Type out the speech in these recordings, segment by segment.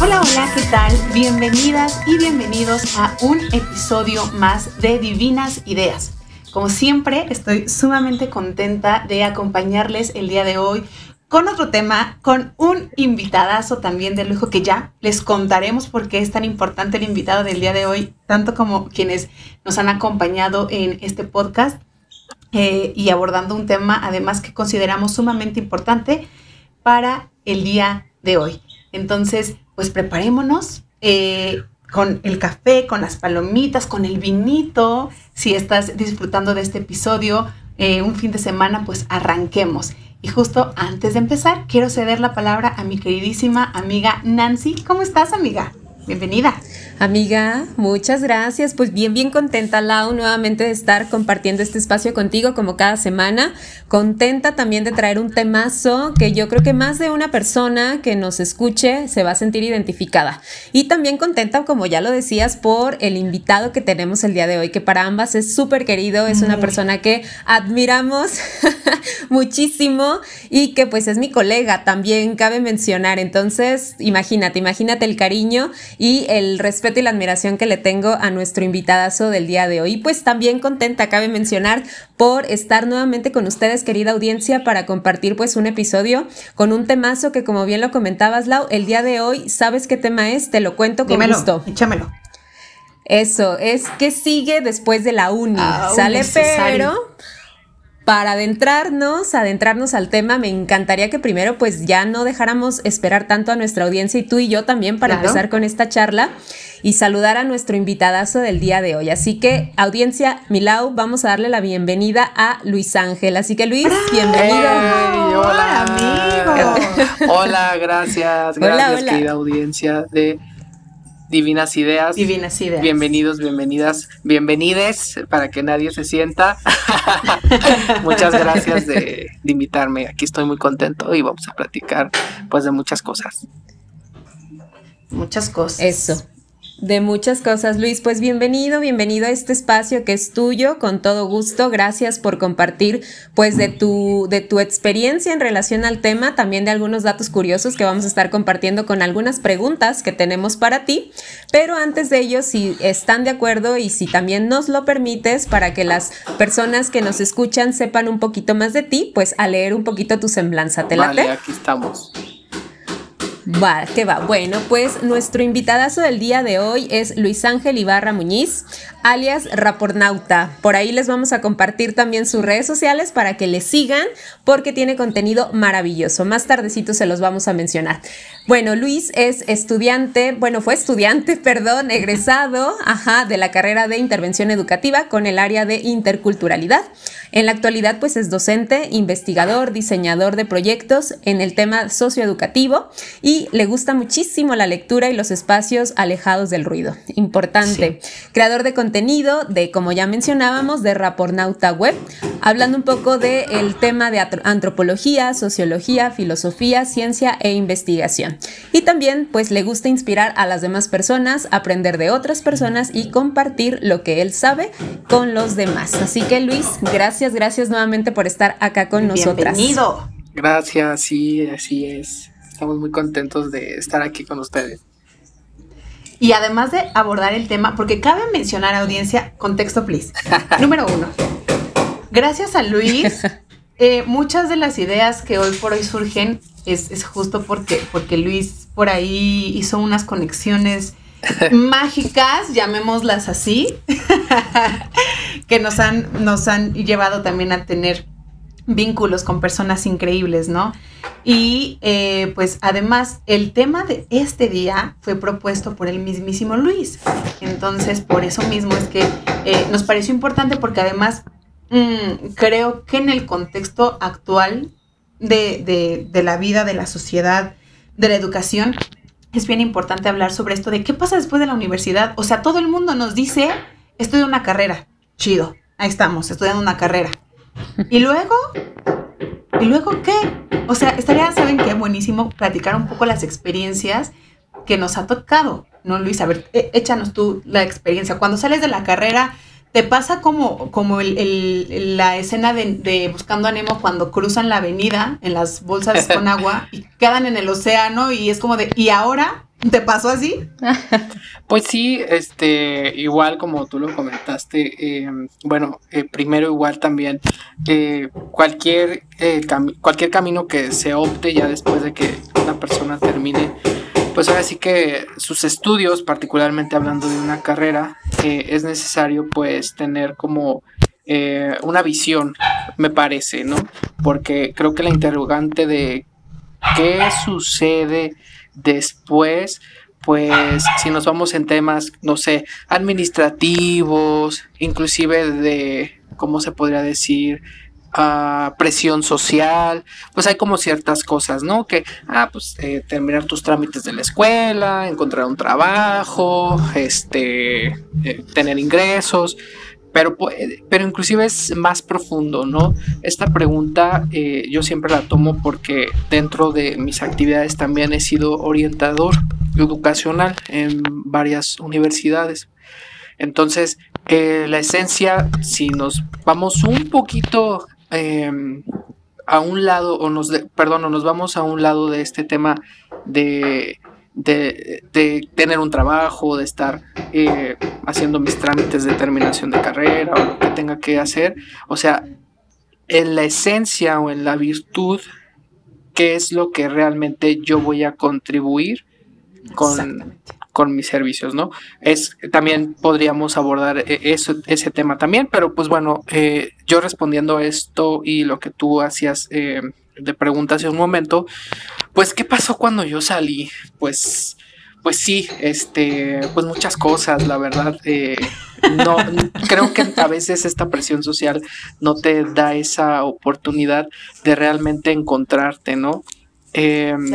Hola, hola, ¿qué tal? Bienvenidas y bienvenidos a un episodio más de Divinas Ideas. Como siempre, estoy sumamente contenta de acompañarles el día de hoy con otro tema, con un invitadazo también de lujo que ya les contaremos por qué es tan importante el invitado del día de hoy, tanto como quienes nos han acompañado en este podcast eh, y abordando un tema además que consideramos sumamente importante para el día de hoy. Entonces, pues preparémonos eh, con el café, con las palomitas, con el vinito. Si estás disfrutando de este episodio eh, un fin de semana, pues arranquemos. Y justo antes de empezar, quiero ceder la palabra a mi queridísima amiga Nancy. ¿Cómo estás, amiga? Bienvenida. Amiga, muchas gracias. Pues bien, bien contenta, Lau, nuevamente de estar compartiendo este espacio contigo como cada semana. Contenta también de traer un temazo que yo creo que más de una persona que nos escuche se va a sentir identificada. Y también contenta, como ya lo decías, por el invitado que tenemos el día de hoy, que para ambas es súper querido, es una persona que admiramos muchísimo y que pues es mi colega, también cabe mencionar. Entonces, imagínate, imagínate el cariño y el respeto y la admiración que le tengo a nuestro invitadazo del día de hoy. Pues también contenta, cabe mencionar, por estar nuevamente con ustedes, querida audiencia, para compartir pues un episodio con un temazo que como bien lo comentabas, Lau, el día de hoy, ¿sabes qué tema es? Te lo cuento con Dímelo, gusto. Échamelo. Eso, es que sigue después de la uni. Ah, ¿Sale? necesario. Pero para adentrarnos, adentrarnos al tema, me encantaría que primero pues ya no dejáramos esperar tanto a nuestra audiencia y tú y yo también para Claro. empezar con esta charla y saludar a nuestro invitadazo del día de hoy. Así que, audiencia, Milau, vamos a darle la bienvenida a Luis Ángel. Así que Luis, bienvenido. ¡Hey! hola, amigo. Hola, gracias, Hola, gracias, hola. querida audiencia de Divinas Ideas. Divinas ideas. Bienvenidos, bienvenidas, bienvenides, para que nadie se sienta. muchas gracias de, de invitarme. Aquí estoy muy contento y vamos a platicar pues de muchas cosas. Muchas cosas. Eso. De muchas cosas, Luis. Pues bienvenido, bienvenido a este espacio que es tuyo, con todo gusto. Gracias por compartir, pues, de tu, de tu experiencia en relación al tema, también de algunos datos curiosos que vamos a estar compartiendo con algunas preguntas que tenemos para ti. Pero antes de ello, si están de acuerdo y si también nos lo permites, para que las personas que nos escuchan sepan un poquito más de ti, pues a leer un poquito tu semblanza. ¿Te late? Vale, aquí estamos. Va, que va. Bueno, pues nuestro invitadazo del día de hoy es Luis Ángel Ibarra Muñiz, alias Rapornauta. Por ahí les vamos a compartir también sus redes sociales para que le sigan porque tiene contenido maravilloso. Más tardecito se los vamos a mencionar. Bueno, Luis es estudiante, bueno, fue estudiante, perdón, egresado, ajá, de la carrera de intervención educativa con el área de interculturalidad. En la actualidad, pues es docente, investigador, diseñador de proyectos en el tema socioeducativo y le gusta muchísimo la lectura y los espacios alejados del ruido. Importante. Creador de contenido de, como ya mencionábamos, de Rapornauta Web, hablando un poco del tema de antropología, sociología, filosofía, ciencia e investigación. Y también, pues le gusta inspirar a las demás personas, aprender de otras personas y compartir lo que él sabe con los demás. Así que Luis, gracias, gracias nuevamente por estar acá con nosotras. Bienvenido. Gracias, sí, así es. Estamos muy contentos de estar aquí con ustedes. Y además de abordar el tema, porque cabe mencionar, audiencia, contexto, please. Número uno. Gracias a Luis, eh, muchas de las ideas que hoy por hoy surgen es, es justo porque, porque Luis por ahí hizo unas conexiones mágicas, llamémoslas así, que nos han, nos han llevado también a tener vínculos con personas increíbles, ¿no? Y eh, pues además el tema de este día fue propuesto por el mismísimo Luis. Entonces por eso mismo es que eh, nos pareció importante porque además mm, creo que en el contexto actual de, de- de la vida, de la sociedad, de la educación, es bien importante hablar sobre esto de qué pasa después de la universidad. O sea, todo el mundo nos dice, estudio una carrera. Chido, ahí estamos, estudiando una carrera. Y luego, ¿y luego qué? O sea, estaría, ¿saben qué? Buenísimo platicar un poco las experiencias que nos ha tocado, ¿no, Luis? A ver, é- échanos tú la experiencia. Cuando sales de la carrera, te pasa como, como el, la escena de, Buscando a Nemo cuando cruzan la avenida en las bolsas con agua y quedan en el océano y es como de, ¿y ahora? ¿Te pasó así? Pues sí, este, igual como tú lo comentaste, em, bueno, eh, primero igual también eh, cualquier, eh, cualquier camino que se opte ya después de que una persona termine pues ahora sí que sus estudios, particularmente hablando de una carrera, eh, es necesario pues tener como eh, una visión, me parece, ¿no? Porque creo que la interrogante de qué sucede después, pues si nos vamos en temas, no sé, administrativos, inclusive de, ¿cómo se podría decir? Presión social, pues hay como ciertas cosas, ¿no? Que, ah, pues eh, terminar tus trámites de la escuela, encontrar un trabajo, este, eh, tener ingresos, pero, pero inclusive es más profundo, ¿no? Esta pregunta eh, yo siempre la tomo porque dentro de mis actividades también he sido orientador educacional en varias universidades. Entonces, la esencia, si nos vamos un poquito Em, a un lado, o nos, perdón, o nos vamos a un lado de este tema de, de, tener un trabajo, de estar eh, haciendo mis trámites de terminación de carrera o lo que tenga que hacer. O sea, en la esencia o en la virtud, ¿qué es lo que realmente yo voy a contribuir con, con mis servicios, ¿no? Es, también podríamos abordar e, eso, ese tema también, pero pues bueno, eh, yo respondiendo esto y lo que tú hacías eh, de preguntas hace un momento, pues ¿qué pasó cuando yo salí? Pues, pues sí, este, pues muchas cosas, la verdad. Eh, no, creo que a veces esta presión social no te da esa oportunidad de realmente encontrarte, ¿no? Em,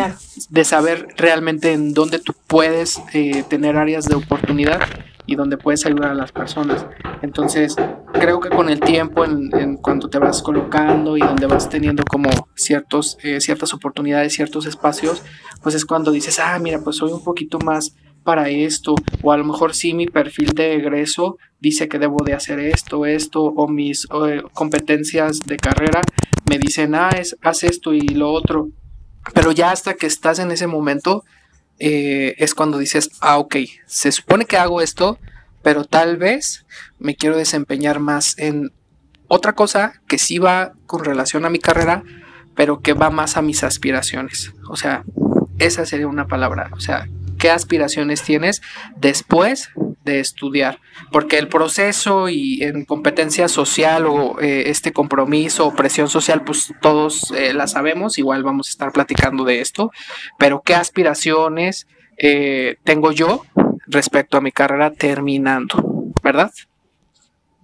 de saber realmente en dónde tú puedes eh, tener áreas de oportunidad y donde puedes ayudar a las personas. Entonces, creo que con el tiempo, en, en cuanto te vas colocando y donde vas teniendo como ciertos, eh, ciertas oportunidades, ciertos espacios, pues es cuando dices, ah, mira, pues soy un poquito más para esto, o a lo mejor sí mi perfil de egreso dice que debo de hacer esto, esto, o mis eh, competencias de carrera me dicen, ah, es, haz esto y lo otro, pero ya hasta que estás en ese momento, eh, es cuando dices, ah, ok, se supone que hago esto, pero tal vez me quiero desempeñar más en otra cosa que sí va con relación a mi carrera, pero que va más a mis aspiraciones. O sea, esa sería una palabra. O sea, ¿qué aspiraciones tienes después de estudiar, porque el proceso y en competencia social o eh, este compromiso o presión social, pues todos eh, la sabemos, igual vamos a estar platicando de esto, pero qué aspiraciones eh, tengo yo respecto a mi carrera terminando, ¿verdad?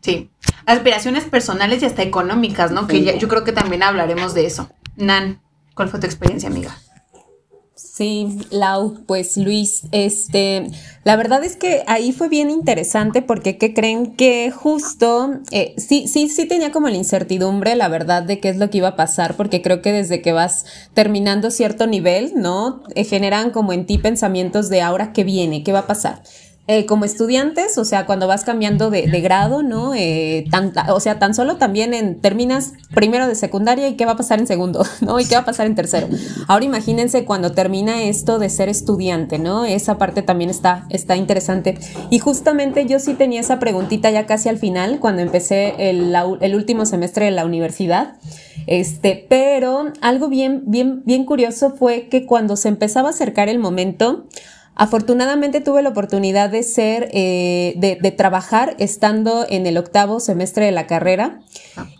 Sí, aspiraciones personales y hasta económicas, ¿no? Que yo creo que también hablaremos de eso. Nan, ¿cuál fue tu experiencia, amiga? Sí, Lau, pues Luis, este, la verdad es que ahí fue bien interesante porque ¿qué creen que justo, eh, sí, sí, sí tenía como la incertidumbre, la verdad, de qué es lo que iba a pasar, porque creo que desde que vas terminando cierto nivel, ¿no? Eh, generan como en ti pensamientos de ahora qué viene, qué va a pasar. Eh, como estudiantes, o sea, cuando vas cambiando de, grado, ¿no? Eh, o sea, tan solo también en, terminas primero de secundaria y qué va a pasar en segundo, ¿no? Y qué va a pasar en tercero. Ahora imagínense cuando termina esto de ser estudiante, ¿no? Esa parte también está, está interesante. Y justamente yo sí tenía esa preguntita ya casi al final, cuando empecé el, el último semestre de la universidad. Este, pero algo bien, bien, bien curioso fue que cuando se empezaba a acercar el momento, Afortunadamente tuve la oportunidad de ser, eh, de, trabajar estando en el octavo semestre de la carrera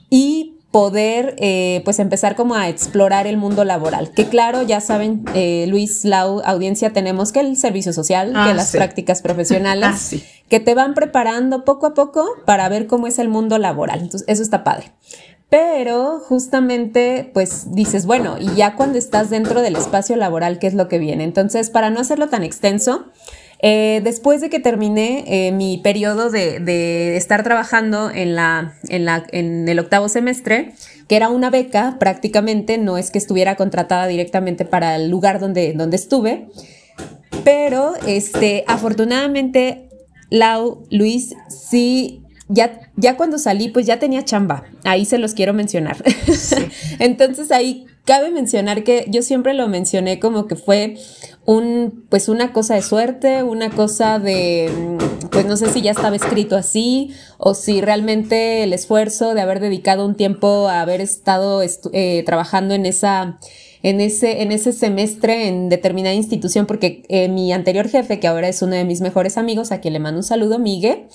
y poder eh, pues empezar como a explorar el mundo laboral. Que claro, ya saben, eh, Luis, la audiencia, tenemos que el servicio social, que ah, las prácticas profesionales, ah, que te van preparando poco a poco para ver cómo es el mundo laboral. Entonces, eso está padre. Pero justamente, pues dices, bueno, y ya cuando estás dentro del espacio laboral, ¿qué es lo que viene? Entonces, para no hacerlo tan extenso, eh, después de que terminé eh, mi periodo de, estar trabajando en, la, en, la, en el octavo semestre, que era una beca prácticamente, no es que estuviera contratada directamente para el lugar donde, donde estuve, pero este, afortunadamente, Lau, Luis, sí ya, ya cuando salí, pues ya tenía chamba. Ahí se los quiero mencionar. Entonces ahí cabe mencionar que yo siempre lo mencioné como que fue un, pues una cosa de suerte, una cosa de, pues no sé si ya estaba escrito así o si realmente el esfuerzo de haber dedicado un tiempo a haber estado eh, trabajando en esa en ese, en ese semestre en determinada institución, porque eh, mi anterior jefe, que ahora es uno de mis mejores amigos, a quien le mando un saludo, Miguel,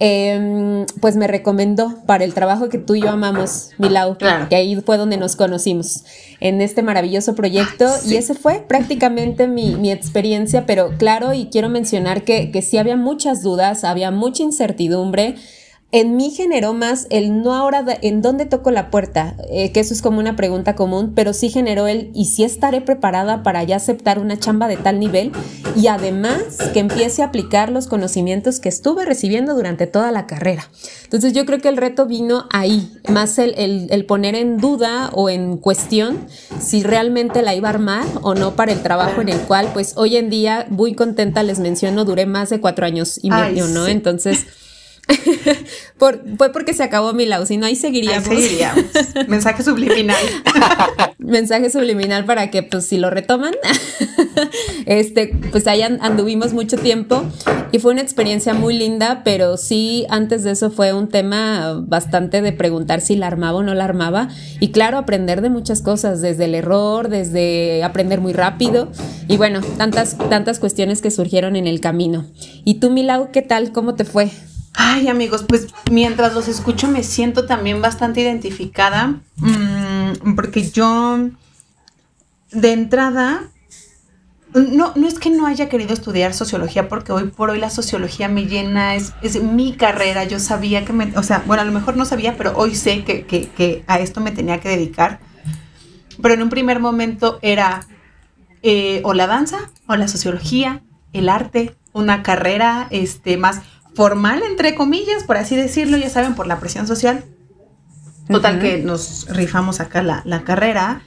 Em, pues me recomendó para el trabajo que tú y yo amamos, Milau, que ahí fue donde nos conocimos en este maravilloso proyecto. Y ese fue prácticamente mi, mi, experiencia, pero claro, y quiero mencionar que, que sí había muchas dudas, había mucha incertidumbre, en mí generó más el no ahora en dónde toco la puerta, eh, que eso es como una pregunta común, pero sí generó el y si estaré preparada para ya aceptar una chamba de tal nivel y además que empiece a aplicar los conocimientos que estuve recibiendo durante toda la carrera. Entonces yo creo que el reto vino ahí, más el, el poner en duda o en cuestión si realmente la iba a armar o no para el trabajo en el cual pues hoy en día muy contenta les menciono, duré más de cuatro años y medio, ¿no? Entonces... Por, fue porque se acabó mi lau, si no ahí seguiríamos. Mensaje subliminal. Mensaje subliminal para que pues si lo retoman, este, pues ahí anduvimos mucho tiempo y fue una experiencia muy linda, pero sí antes de eso fue un tema bastante de preguntar si la armaba o no la armaba y claro, aprender de muchas cosas, desde el error, desde aprender muy rápido y bueno, tantas, tantas cuestiones que surgieron en el camino. ¿Y tú, Milau, qué tal? ¿Cómo te fue? Ay, amigos, pues mientras los escucho me siento también bastante identificada, mm, porque yo, de entrada, no, no es que no haya querido estudiar sociología, porque hoy por hoy la sociología me llena, es, es mi carrera, yo sabía que me, o sea, bueno, a lo mejor no sabía, pero hoy sé que, que, que a esto me tenía que dedicar. Pero en un primer momento era eh, o la danza, o la sociología, el arte, una carrera este, más formal, entre comillas, por así decirlo, ya saben, por la presión social. Total que nos rifamos acá la, carrera.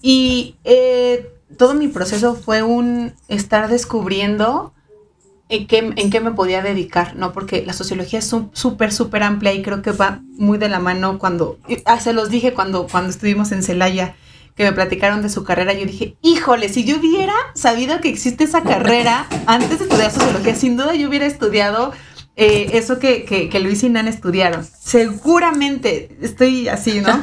Y eh, todo mi proceso fue un estar descubriendo en qué, en qué me podía dedicar, ¿no? Porque la sociología es súper, súper amplia y creo que va muy de la mano cuando, ah, se los dije cuando, cuando estuvimos en Celaya, que me platicaron de su carrera, yo dije, híjole, si yo hubiera sabido que existe esa carrera antes de estudiar sociología, sin duda yo hubiera estudiado eh, eso que, que, Luis y Nan estudiaron. Seguramente estoy así, ¿no?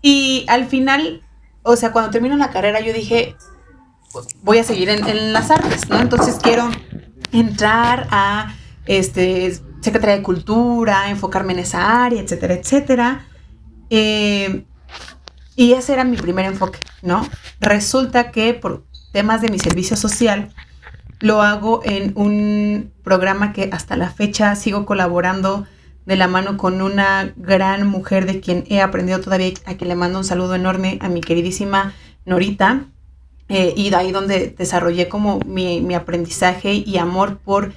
y al final, o sea, cuando termino la carrera, yo dije, voy a seguir en, las artes, ¿no? Entonces quiero entrar a este, Secretaría de Cultura, enfocarme en esa área, etcétera, etcétera. Eh, y ese era mi primer enfoque, ¿no? Resulta que por temas de mi servicio social, lo hago en un programa que hasta la fecha sigo colaborando de la mano con una gran mujer de quien he aprendido todavía, a quien le mando un saludo enorme, a mi queridísima Norita. Eh, y de ahí donde desarrollé como mi, mi aprendizaje y amor por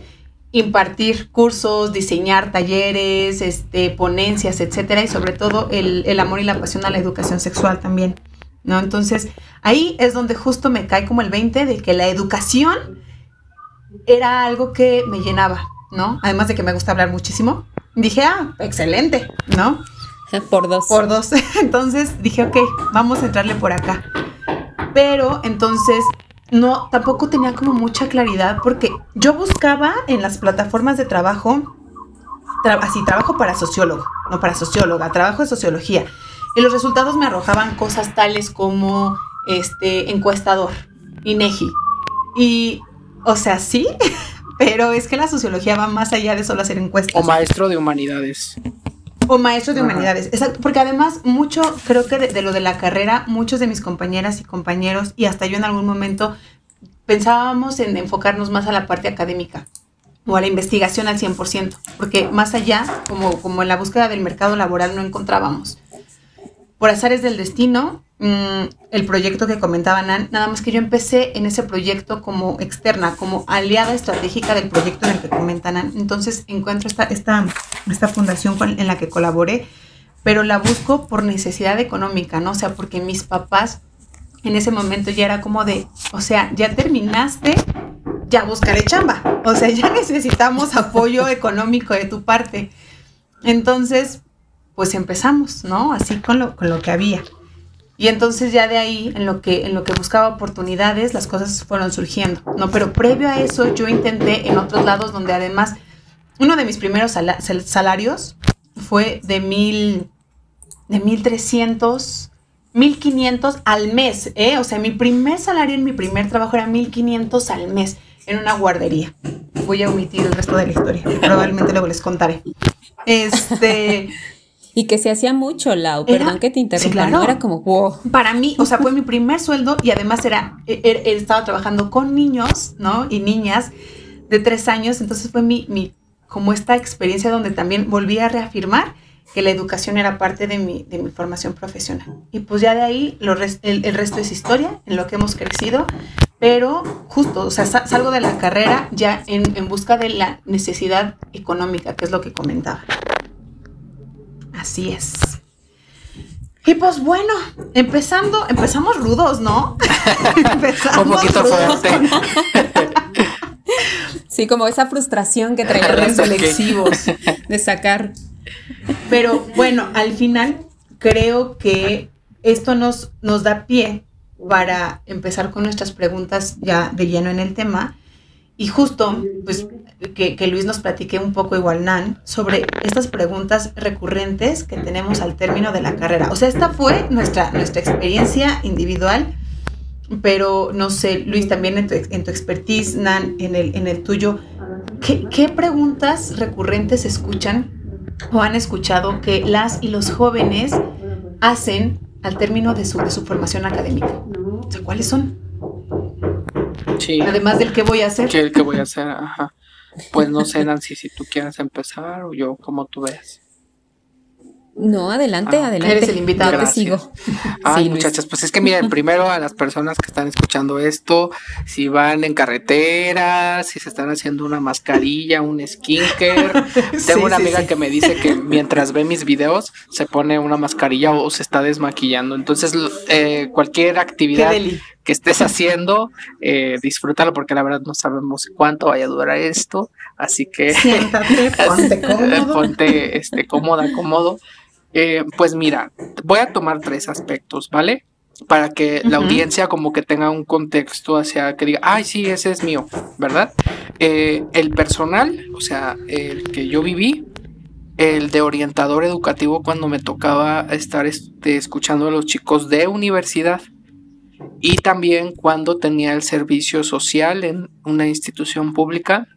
impartir cursos, diseñar talleres, este, ponencias, etcétera, y sobre todo el, amor y la pasión a la educación sexual también, ¿no? Entonces, ahí es donde justo me cae como el 20 de que la educación era algo que me llenaba, ¿no? Además de que me gusta hablar muchísimo. Dije, ah, excelente, ¿no? Por dos. Por dos. Entonces dije, ok, vamos a entrarle por acá. Pero entonces no, tampoco tenía como mucha claridad porque yo buscaba en las plataformas de trabajo, así, trabajo para sociólogo, no para socióloga, trabajo de sociología. Y los resultados me arrojaban cosas tales como este encuestador, INEGI. Y, o sea, sí, pero es que la sociología va más allá de solo hacer encuestas. O maestro de humanidades. O maestro de humanidades, exacto, porque además mucho, creo que de, lo de la carrera, muchos de mis compañeras y compañeros, y hasta yo en algún momento, pensábamos en enfocarnos más a la parte académica o a la investigación al 100%, porque más allá, como, como en la búsqueda del mercado laboral no encontrábamos. Por azares del destino, Mm, el proyecto que comentaba Nan, nada más que yo empecé en ese proyecto como externa, como aliada estratégica del proyecto en el que comenta Nan. Entonces encuentro esta, esta, esta fundación en la que colaboré, pero la busco por necesidad económica, ¿no? O sea, porque mis papás en ese momento ya era como de, o sea, ya terminaste, ya buscaré chamba. O sea, ya necesitamos apoyo económico de tu parte. Entonces, pues empezamos, ¿no? Así con lo, con lo que había. Y entonces ya de ahí, en lo, que, en lo que buscaba oportunidades, las cosas fueron surgiendo, ¿no? Pero previo a eso, yo intenté en otros lados donde además, uno de mis primeros salarios fue de mil, de mil trescientos, mil quinientos al mes, ¿eh? O sea, mi primer salario en mi primer trabajo era mil quinientos al mes en una guardería. Voy a omitir el resto de la historia, probablemente luego les contaré. Este... Y que se hacía mucho, Lau, perdón que te interrumpa, ¿no? Era como, wow. Para mí, o sea, fue mi primer sueldo y además era, e, e, estaba trabajando con niños, ¿no? Y niñas de tres años, entonces fue mi, mi, como esta experiencia donde también volví a reafirmar que la educación era parte de mi, de mi formación profesional. Y pues ya de ahí lo el, resto es historia, en lo que hemos crecido, pero justo, o sea, salgo de la carrera ya en, en busca de la necesidad económica, que es lo que comentaba. Así es. Y pues bueno, empezando, empezamos rudos, ¿no? empezamos Un poquito fuerte. sí, como esa frustración que traían los reflexivos de sacar. Pero bueno, al final creo que esto nos, nos da pie para empezar con nuestras preguntas ya de lleno en el tema. Y justo, pues que, Luis nos platique un poco igual, Nan, sobre estas preguntas recurrentes que tenemos al término de la carrera. O sea, esta fue nuestra, nuestra experiencia individual, pero no sé, Luis, también en tu, en tu expertise, Nan, en el, en el tuyo, ¿qué, ¿qué preguntas recurrentes escuchan o han escuchado que las y los jóvenes hacen al término de su, de su formación académica? O sea, ¿cuáles son? Sí. Además del qué voy a hacer. ¿Qué, qué voy a hacer? Ajá. Pues no sé, Nancy, si tú quieres empezar o yo, como tú veas. No, adelante, ah, adelante. Eres el invitado. te sigo. Ay, muchachas, pues es que miren, primero a las personas que están escuchando esto, si van en carretera, si se están haciendo una mascarilla, un skincare. Tengo una amiga que me dice que mientras ve mis videos se pone una mascarilla o se está desmaquillando. Entonces, eh, cualquier actividad que estés haciendo, eh, disfrútalo porque la verdad no sabemos cuánto vaya a durar esto. Así que siéntate, ponte cómodo. ponte este, cómoda, cómodo. Eh, pues mira, voy a tomar tres aspectos, ¿vale? Para que la audiencia como que tenga un contexto hacia que diga, ay, sí, ese es mío, ¿verdad? Eh, el personal, o sea, el que yo viví, el de orientador educativo cuando me tocaba estar este, escuchando a los chicos de universidad y también cuando tenía el servicio social en una institución pública,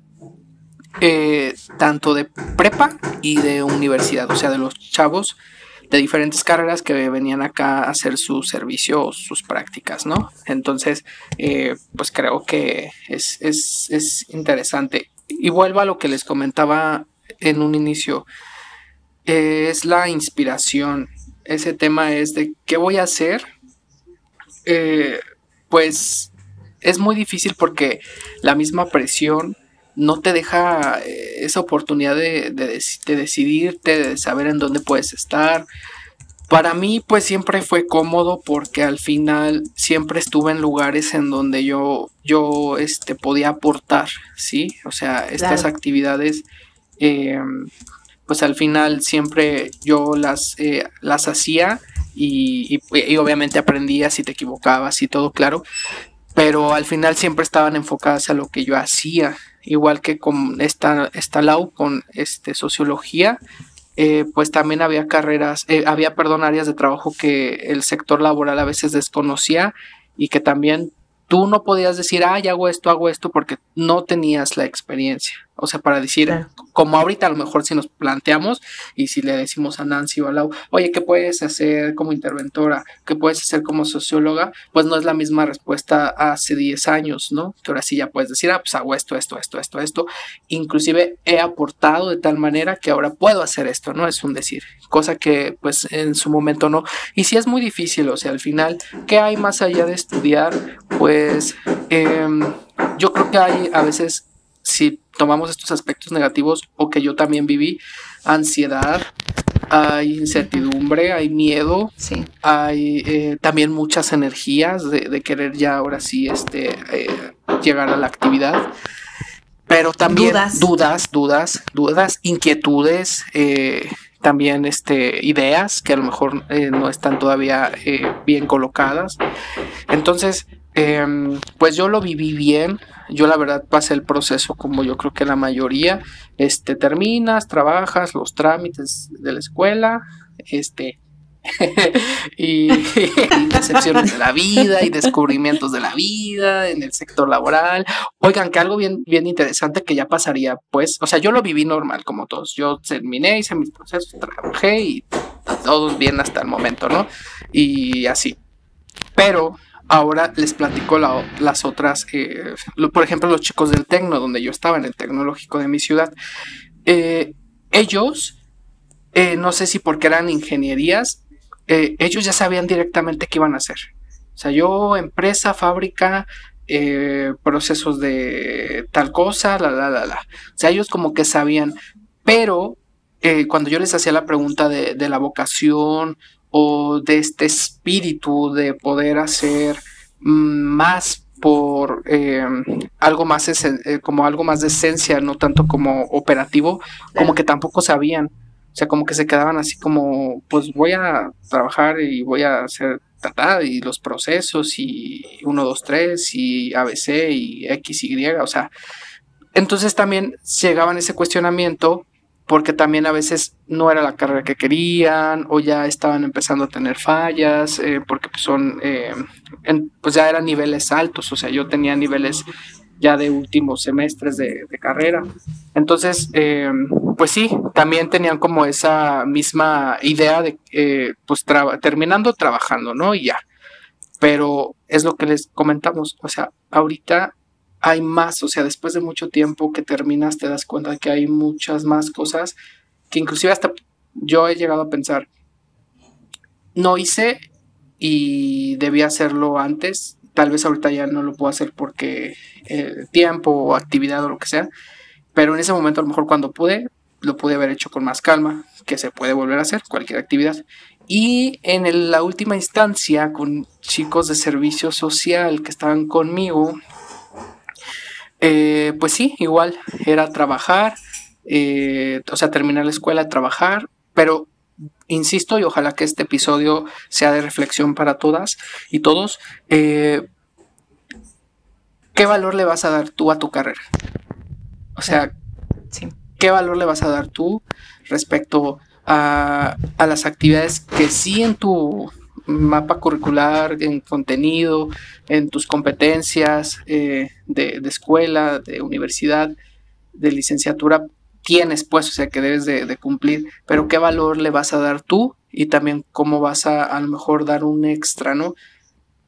eh, tanto de prepa y de universidad, o sea, de los chavos de diferentes carreras que venían acá a hacer su servicio o sus prácticas, ¿no? Entonces, eh, pues creo que es, es, interesante. Y vuelvo a lo que les comentaba en un inicio, es la inspiración. Ese tema es de qué voy a hacer. Eh, pues es muy difícil porque la misma presión no te deja eh, esa oportunidad de, decidirte, de saber en dónde puedes estar. Para mí, pues siempre fue cómodo porque al final siempre estuve en lugares en donde yo, yo este, podía aportar, ¿sí? O sea, estas actividades, em, pues al final siempre yo las, eh, las hacía y, y, obviamente aprendía si te equivocabas y todo, claro, pero al final siempre estaban enfocadas a lo que yo hacía igual que con esta, esta LAU, con este, sociología, eh, pues también había carreras, eh, había, perdón, áreas de trabajo que el sector laboral a veces desconocía y que también tú no podías decir, ah, hago esto, hago esto, porque no tenías la experiencia. O sea, para decir, como ahorita a lo mejor si nos planteamos y si le decimos a Nancy o a Lau, oye, ¿qué puedes hacer como interventora? ¿Qué puedes hacer como socióloga? Pues no es la misma respuesta hace 10 años, ¿no? Que ahora sí ya puedes decir, ah, pues hago esto, esto, esto, esto, esto. Inclusive he aportado de tal manera que ahora puedo hacer esto, ¿no? Es un decir, cosa que pues en su momento no. Y si es muy difícil, o sea, al final, ¿qué hay más allá de estudiar? Pues em, yo creo que hay a veces si tomamos estos aspectos negativos o que yo también viví, ansiedad, hay incertidumbre, hay miedo, hay eh, también muchas energías de, querer ya ahora sí este, eh, llegar a la actividad. pero también dudas, dudas, dudas, dudas inquietudes, eh, también este, ideas que a lo mejor no están todavía bien colocadas. Entonces, em, pues yo lo viví bien. Yo la verdad pasé el proceso como yo creo que la mayoría. Este, terminas, trabajas, los trámites de la escuela, este, y, decepciones de la vida y descubrimientos de la vida en el sector laboral. Oigan, que algo bien, bien interesante que ya pasaría, pues, o sea, yo lo viví normal como todos. Yo terminé, hice mis procesos, trabajé y todo bien hasta el momento, ¿no? Y así. Pero ahora les platico las otras, eh, por ejemplo, los chicos del Tecno, donde yo estaba en el tecnológico de mi ciudad. Eh, ellos, eh, no sé si porque eran ingenierías, eh, ellos ya sabían directamente qué iban a hacer. O sea, yo, empresa, fábrica, procesos de tal cosa, la, la, la, la. O sea, ellos como que sabían, pero cuando yo les hacía la pregunta de, la vocación o de este espíritu de poder hacer mm, más por algo más como algo más de esencia, no tanto como operativo, como que tampoco sabían. O sea, como que se quedaban así como, pues voy a trabajar y voy a hacer y los procesos y 1, 2, 3 y ABC y X, Y, o sea, entonces también llegaban ese cuestionamiento porque también a veces no era la carrera que querían o ya estaban empezando a tener fallas eh, porque pues son, eh, pues ya eran niveles altos, o sea, yo tenía niveles ya de últimos semestres de, carrera. Entonces, eh, pues sí, también tenían como esa misma idea de, eh, pues terminando trabajando, ¿no? Y ya. Pero es lo que les comentamos, o sea, ahorita hay más, o sea, después de mucho tiempo que terminas te das cuenta de que hay muchas más cosas que inclusive hasta yo he llegado a pensar, no hice y debía hacerlo antes Tal vez ahorita ya no lo puedo hacer porque eh, tiempo o actividad o lo que sea. Pero en ese momento, a lo mejor cuando pude, lo pude haber hecho con más calma, que se puede volver a hacer cualquier actividad. Y en la última instancia, con chicos de servicio social que estaban conmigo, eh, pues sí, igual era trabajar, eh, o sea, terminar la escuela, trabajar, pero insisto, y ojalá que este episodio sea de reflexión para todas y todos, eh, ¿qué valor le vas a dar tú a tu carrera? O sea, ¿qué valor le vas a dar tú respecto a, las actividades que sí en tu mapa curricular, en contenido, en tus competencias eh, de, de escuela, de universidad, de licenciatura, tienes, pues, o sea, que debes de, cumplir, pero qué valor le vas a dar tú y también cómo vas a a lo mejor dar un extra, ¿no?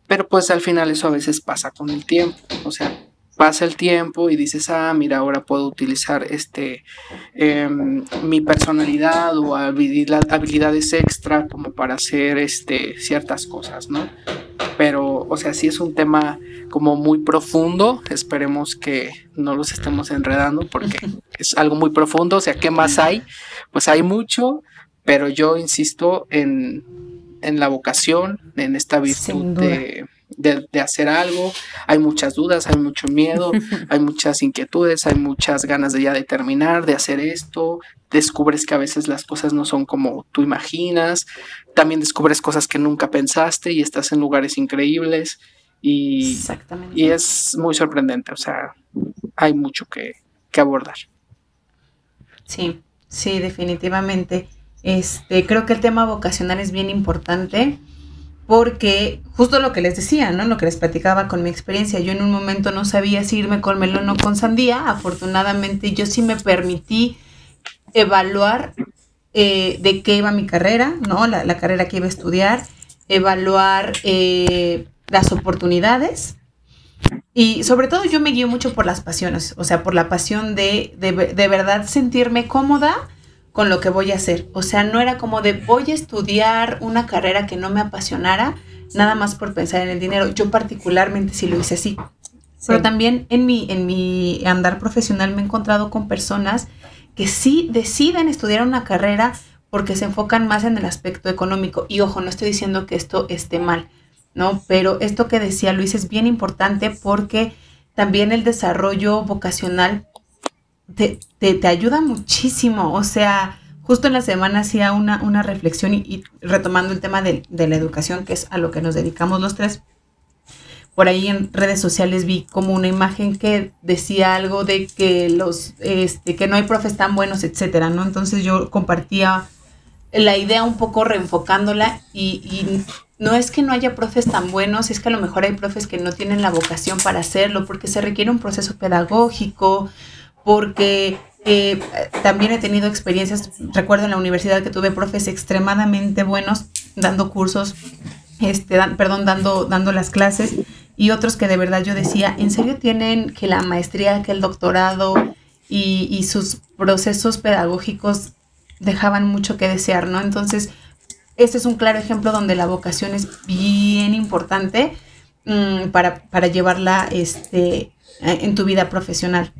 Pero pues al final eso a veces pasa con el tiempo, o sea, pasa el tiempo y dices, ah, mira, ahora puedo utilizar este, em, mi personalidad o habilidades extra como para hacer este, ciertas cosas, ¿no? Pero, o sea, sí es un tema como muy profundo, esperemos que no los estemos enredando porque es algo muy profundo, o sea, ¿qué más hay? Pues hay mucho, pero yo insisto en, en la vocación, en esta virtud de de, hacer algo, hay muchas dudas, hay mucho miedo, hay muchas inquietudes, hay muchas ganas de ya de terminar, de hacer esto, descubres que a veces las cosas no son como tú imaginas, también descubres cosas que nunca pensaste y estás en lugares increíbles. Y, y es muy sorprendente, o sea, hay mucho que, que abordar. Sí, sí, definitivamente. Este, creo que el tema vocacional es bien importante porque justo lo que les decía, ¿no? Lo que les platicaba con mi experiencia, yo en un momento no sabía si irme con melón o con sandía, afortunadamente yo sí me permití evaluar eh, de qué iba mi carrera, ¿no? La, carrera que iba a estudiar, evaluar eh, las oportunidades y sobre todo yo me guío mucho por las pasiones, o sea, por la pasión de, de, de verdad sentirme cómoda con lo que voy a hacer. O sea, no era como de voy a estudiar una carrera que no me apasionara, nada más por pensar en el dinero. Yo particularmente sí lo hice así. Pero también en mi, en mi andar profesional me he encontrado con personas que sí deciden estudiar una carrera porque se enfocan más en el aspecto económico. Y ojo, no estoy diciendo que esto esté mal, ¿no? Pero esto que decía Luis es bien importante porque también el desarrollo vocacional te, te, ayuda muchísimo. O sea, justo en la semana hacía una, una reflexión y, retomando el tema de, de, la educación, que es a lo que nos dedicamos los tres. Por ahí en redes sociales vi como una imagen que decía algo de que los, este, que no hay profes tan buenos, etcétera, ¿no? Entonces yo compartía la idea un poco reenfocándola y, y no es que no haya profes tan buenos, es que a lo mejor hay profes que no tienen la vocación para hacerlo, porque se requiere un proceso pedagógico, porque eh, también he tenido experiencias, recuerdo en la universidad que tuve profes extremadamente buenos dando cursos, este, perdón, dando, dando las clases, y otros que de verdad yo decía, ¿en serio tienen que la maestría, que el doctorado y, sus procesos pedagógicos dejaban mucho que desear, ¿no? Entonces, este es un claro ejemplo donde la vocación es bien importante mm, para, para, llevarla este, en tu vida profesional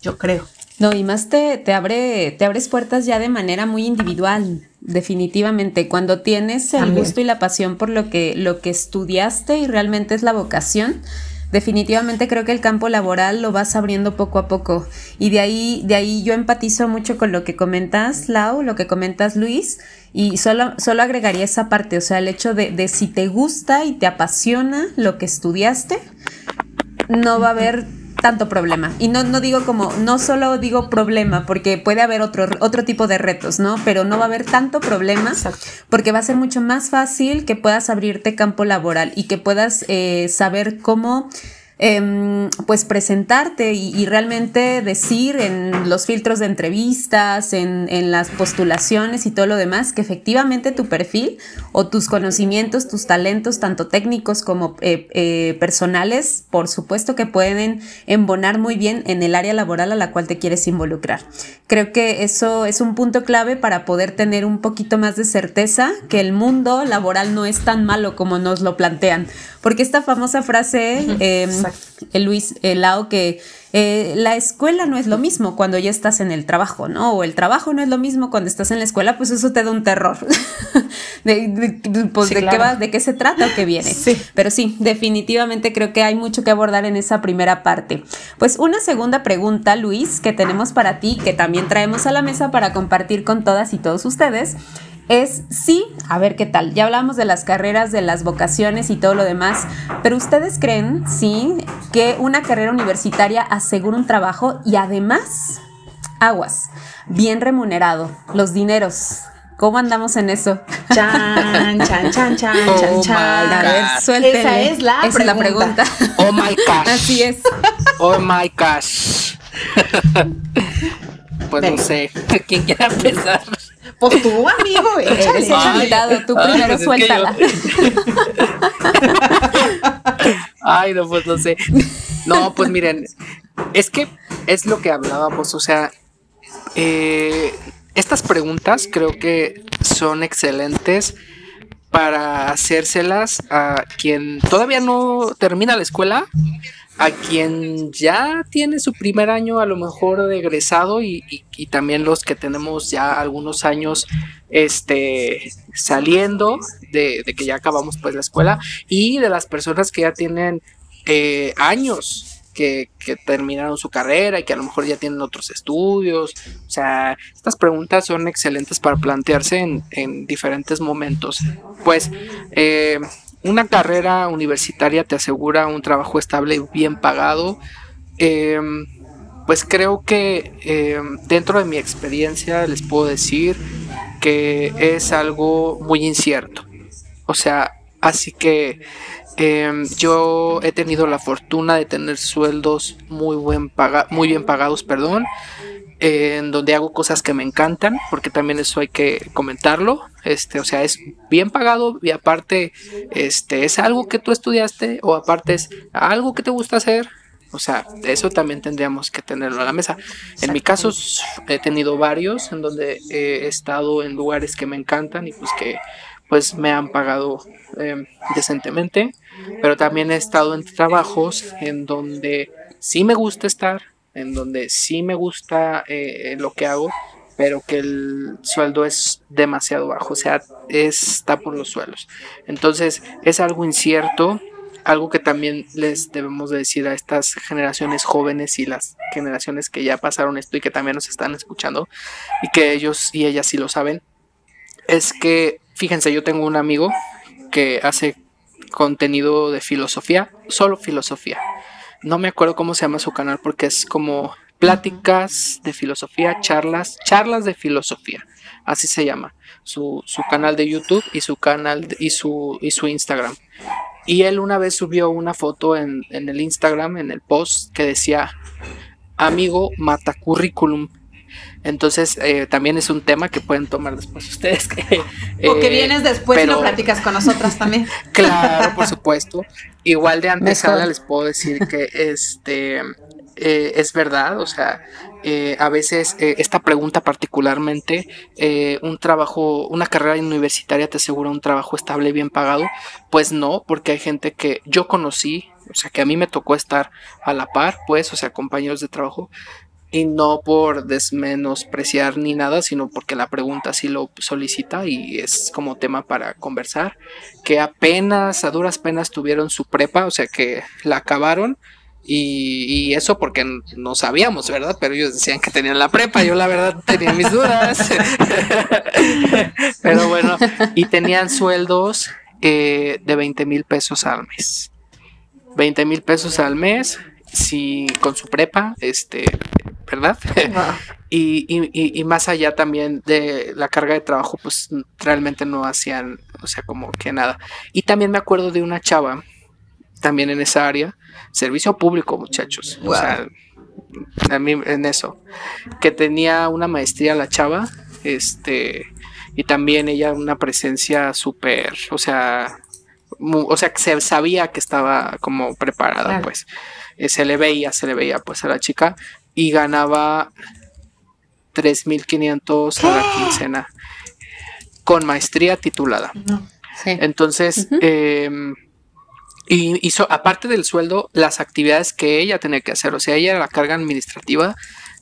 yo creo. No, y más te, te, abre, te abres puertas ya de manera muy individual, definitivamente. Cuando tienes el gusto y la pasión por lo que, lo que estudiaste y realmente es la vocación, definitivamente creo que el campo laboral lo vas abriendo poco a poco. Y de ahí, de ahí yo empatizo mucho con lo que comentas, Lau, lo que comentas, Luis, y solo, solo agregaría esa parte, o sea, el hecho de, de si te gusta y te apasiona lo que estudiaste, no va a haber tanto problema. Y no, no digo como, no solo digo problema, porque puede haber otro, otro tipo de retos, ¿no? Pero no va a haber tanto problema porque va a ser mucho más fácil que puedas abrirte campo laboral y que puedas eh, saber cómo Em, pues presentarte y, realmente decir en los filtros de entrevistas, en, las postulaciones y todo lo demás, que efectivamente tu perfil o tus conocimientos, tus talentos, tanto técnicos como eh, eh, personales, por supuesto que pueden embonar muy bien en el área laboral a la cual te quieres involucrar. Creo que eso es un punto clave para poder tener un poquito más de certeza que el mundo laboral no es tan malo como nos lo plantean. Porque esta famosa frase, eh, Luis el Lao, que eh, la escuela no es lo mismo cuando ya estás en el trabajo, ¿no? O el trabajo no es lo mismo cuando estás en la escuela, pues eso te da un terror. de, pues, de, qué va, de qué se trata o qué viene. Pero sí, definitivamente creo que hay mucho que abordar en esa primera parte. Pues una segunda pregunta, Luis, que tenemos para ti, que también traemos a la mesa para compartir con todas y todos ustedes es sí, a ver qué tal. Ya hablamos de las carreras, de las vocaciones y todo lo demás, pero ustedes creen, sí, que una carrera universitaria asegura un trabajo y además, aguas, bien remunerado, los dineros. ¿Cómo andamos en eso? Chan, chan, chan, chan, oh chan, A ver, suéltele. Esa es la Esa pregunta. es la pregunta. Oh my gosh. Así es. Oh my gosh. pues no sé. ¿Quién quiera empezar? Pues tú, amigo, échale. Invitado, tú primero pues suéltala. Ay, no, pues no sé. No, pues miren, es que es lo que hablábamos, o sea, eh, estas preguntas creo que son excelentes para hacérselas a quien todavía no termina la escuela a quien ya tiene su primer año a lo mejor de egresado y, también los que tenemos ya algunos años este, saliendo de, que ya acabamos pues la escuela y de las personas que ya tienen eh, años que, terminaron su carrera y que a lo mejor ya tienen otros estudios. O sea, estas preguntas son excelentes para plantearse en, en diferentes momentos. Pues eh, una carrera universitaria te asegura un trabajo estable y bien pagado. Em, pues creo que em, dentro de mi experiencia les puedo decir que es algo muy incierto. O sea, así que em, yo he tenido la fortuna de tener sueldos muy, buen muy bien pagados, perdón, en donde hago cosas que me encantan, porque también eso hay que comentarlo. Este, o sea, es bien pagado y aparte, este, es algo que tú estudiaste o aparte es algo que te gusta hacer. O sea, eso también tendríamos que tenerlo a la mesa. En mi caso, he tenido varios en donde he estado en lugares que me encantan y pues que pues me han pagado em, decentemente, pero también he estado en trabajos en donde sí me gusta estar, en donde sí me gusta eh, lo que hago, pero que el sueldo es demasiado bajo, o sea, está por los suelos. Entonces es algo incierto. algo que también les debemos decir a estas generaciones jóvenes y las generaciones que ya pasaron esto y que también nos están escuchando y que ellos y ellas sí lo saben, es que, fíjense, yo tengo un amigo que hace contenido de filosofía, solo filosofía. No me acuerdo cómo se llama su canal porque es como pláticas de filosofía, charlas, charlas de filosofía, así se llama, su, su canal de YouTube y su canal y su, y su Instagram. Y él una vez subió una foto en, el Instagram, en el post, que decía, amigo mata currículum. Entonces, eh, también es un tema que pueden tomar después ustedes. o que eh, vienes después y lo platicas con nosotras también. claro, por supuesto. Igual de antes les puedo decir que este eh, es verdad, o sea, eh, a veces esta pregunta particularmente, un trabajo, una carrera universitaria te asegura un trabajo estable, bien pagado, pues no, porque hay gente que yo conocí, o sea, que a mí me tocó estar a la par, pues, o sea, compañeros de trabajo, y no por desmenospreciar ni nada, sino porque la pregunta sí lo solicita y es como tema para conversar, que apenas, a duras penas tuvieron su prepa, o sea, que la acabaron y, eso porque no sabíamos, ¿verdad? Pero ellos decían que tenían la prepa, yo la verdad tenía mis dudas. Pero bueno, y tenían sueldos eh, de 20 mil pesos al mes. 20 mil pesos al mes, si con su prepa, este, ¿verdad? y, y, y, más allá también de la carga de trabajo, pues realmente no hacían, o sea, como que nada. Y también me acuerdo de una chava, también en esa área, servicio público, muchachos. O sea, a mí en eso. Que tenía una maestría la chava, este, y también ella una presencia súper, o sea, o sea, que se sabía que estaba como preparada, pues. Eh, se le veía, se le veía pues a la chica y ganaba 3.500 a la quincena con maestría titulada. Entonces, y hizo, aparte del sueldo, las actividades que ella tenía que hacer. O sea, ella era la carga administrativa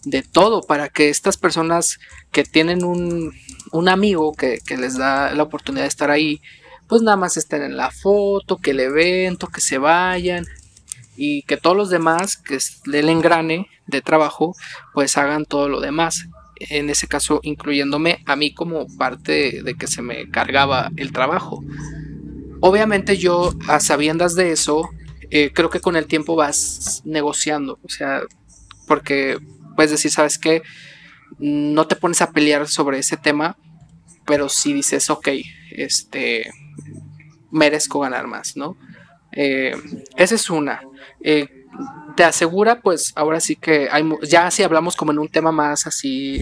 de todo para que estas personas que tienen un, un amigo que, que, les da la oportunidad de estar ahí, pues nada más estén en la foto, que el evento, que se vayan y que todos los demás, que es el engrane de trabajo, pues hagan todo lo demás. En ese caso, incluyéndome a mí como parte de que se me cargaba el trabajo. Obviamente yo, a sabiendas de eso, eh, creo que con el tiempo vas negociando, o sea, porque puedes decir, ¿sabes qué? No te pones a pelear sobre ese tema, pero si dices, ok, este, merezco ganar más, ¿no? Eh, esa es una. Eh, te asegura, pues ahora sí que hay, ya si hablamos como en un tema más así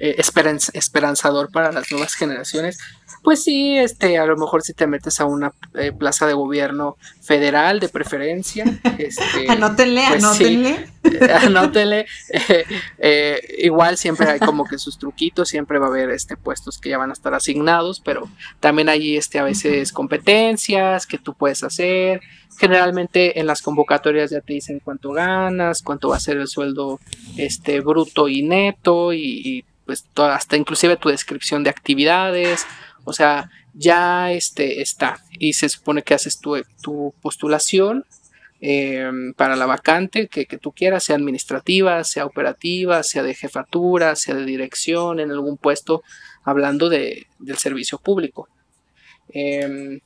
esperanzador para las nuevas generaciones, pues sí, este, a lo mejor si te metes a una eh, plaza de gobierno federal de preferencia, este, anótenle, pues anótenle. anótenle. Eh, eh, igual siempre hay como que sus truquitos, siempre va a haber este puestos que ya van a estar asignados, pero también hay este a veces competencias que tú puedes hacer. Generalmente en las convocatorias ya te dicen cuánto ganas, cuánto va a ser el sueldo este bruto y neto y, pues hasta inclusive tu descripción de actividades o sea, ya este, está. Y se supone que haces tu, tu postulación em, para la vacante que, tú quieras, sea administrativa, sea operativa, sea de jefatura, sea de dirección, en algún puesto, hablando de, del servicio público. Eh,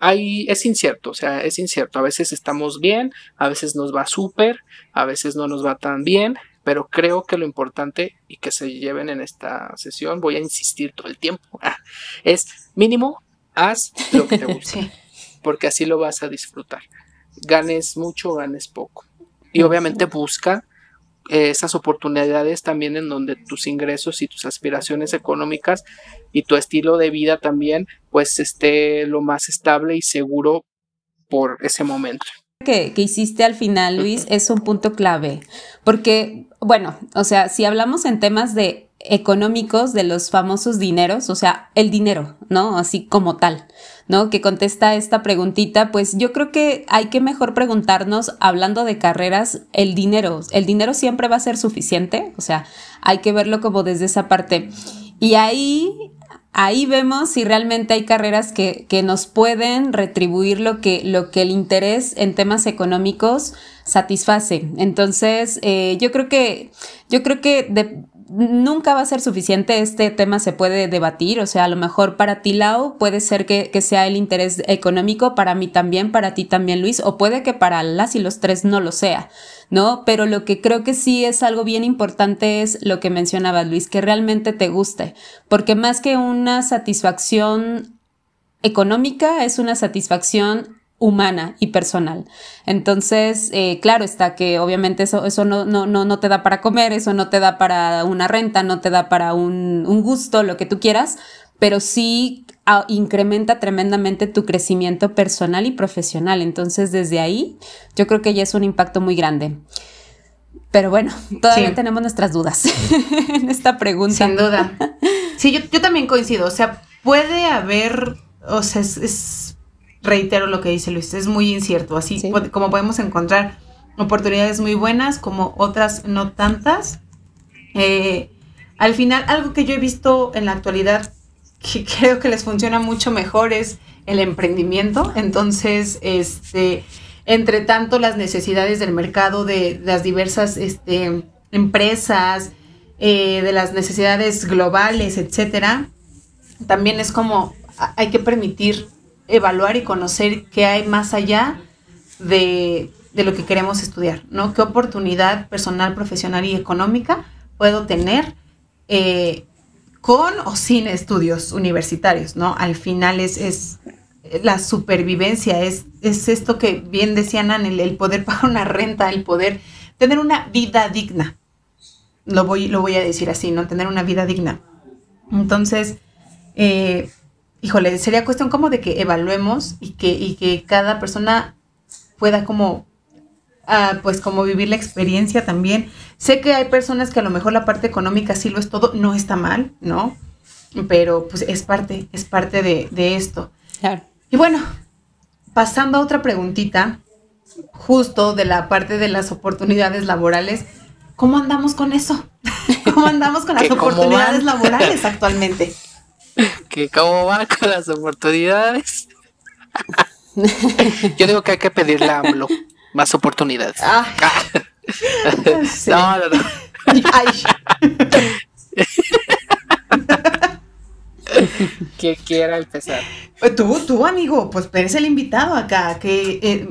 es incierto, o sea, es incierto. A veces estamos bien, a veces nos va súper, a veces no nos va tan bien, pero creo que lo importante y que se lleven en esta sesión, voy a insistir todo el tiempo, ah, es mínimo, haz lo que te guste, porque así lo vas a disfrutar. Ganes mucho, ganes poco. Y obviamente busca esas oportunidades también en donde tus ingresos y tus aspiraciones económicas y tu estilo de vida también pues esté lo más estable y seguro por ese momento. Que, hiciste al final, Luis, es un punto clave, porque, bueno, o sea, si hablamos en temas de económicos de los famosos dineros, o sea, el dinero, ¿no? Así como tal, ¿no? Que contesta esta preguntita, pues yo creo que hay que mejor preguntarnos, hablando de carreras, el dinero, ¿el dinero siempre va a ser suficiente? O sea, hay que verlo como desde esa parte. Y ahí ahí vemos si realmente hay carreras que, nos pueden retribuir lo que, lo que el interés en temas económicos satisface. Entonces, eh, yo creo que, yo creo que de, nunca va a ser suficiente, este tema se puede debatir, o sea, a lo mejor para ti, Lau, puede ser que, sea el interés económico, para mí también, para ti también, Luis, o puede que para las y los tres no lo sea, ¿no? Pero lo que creo que sí es algo bien importante es lo que mencionaba Luis, que realmente te guste, porque más que una satisfacción económica, es una satisfacción humana y personal. Entonces, eh, claro está que obviamente eso, eso no, no, no, no, te da para comer, eso no te da para una renta, no te da para un, un gusto, lo que tú quieras, pero sí ah, incrementa tremendamente tu crecimiento personal y profesional. Entonces, desde ahí, yo creo que ya es un impacto muy grande. Pero bueno, todavía tenemos nuestras dudas en esta pregunta. Sin duda. Sí, yo, yo también coincido. O sea, puede haber, o sea, es reitero lo que dice Luis, es muy incierto, así como podemos encontrar oportunidades muy buenas como otras no tantas. Eh, al final, algo que yo he visto en la actualidad que creo que les funciona mucho mejor es el emprendimiento. Entonces, este, entre tanto las necesidades del mercado, de, las diversas este, empresas, eh, de las necesidades globales, etcétera, también es como hay que permitir evaluar y conocer qué hay más allá de, lo que queremos estudiar, ¿no? ¿Qué oportunidad personal, profesional y económica puedo tener eh, con o sin estudios universitarios, ¿no? Al final es, es la supervivencia, es, es esto que bien decían el, el poder pagar una renta, el poder tener una vida digna. Lo voy, lo voy a decir así, ¿no? Tener una vida digna. Entonces, eh, híjole, sería cuestión como de que evaluemos y que, y que cada persona pueda como, ah, pues como vivir la experiencia también. Sé que hay personas que a lo mejor la parte económica sí lo es todo, no está mal, ¿no? Pero pues es parte, es parte de, de esto. Claro. Y bueno, pasando a otra preguntita, justo de la parte de las oportunidades laborales, ¿cómo andamos con eso? ¿Cómo andamos con las oportunidades laborales actualmente? que cómo van con las oportunidades. Yo digo que hay que pedirle a AMLO más oportunidades. Ah. No, no, no. que quiera empezar. Pues tú, tú, amigo, pues eres el invitado acá, que eh,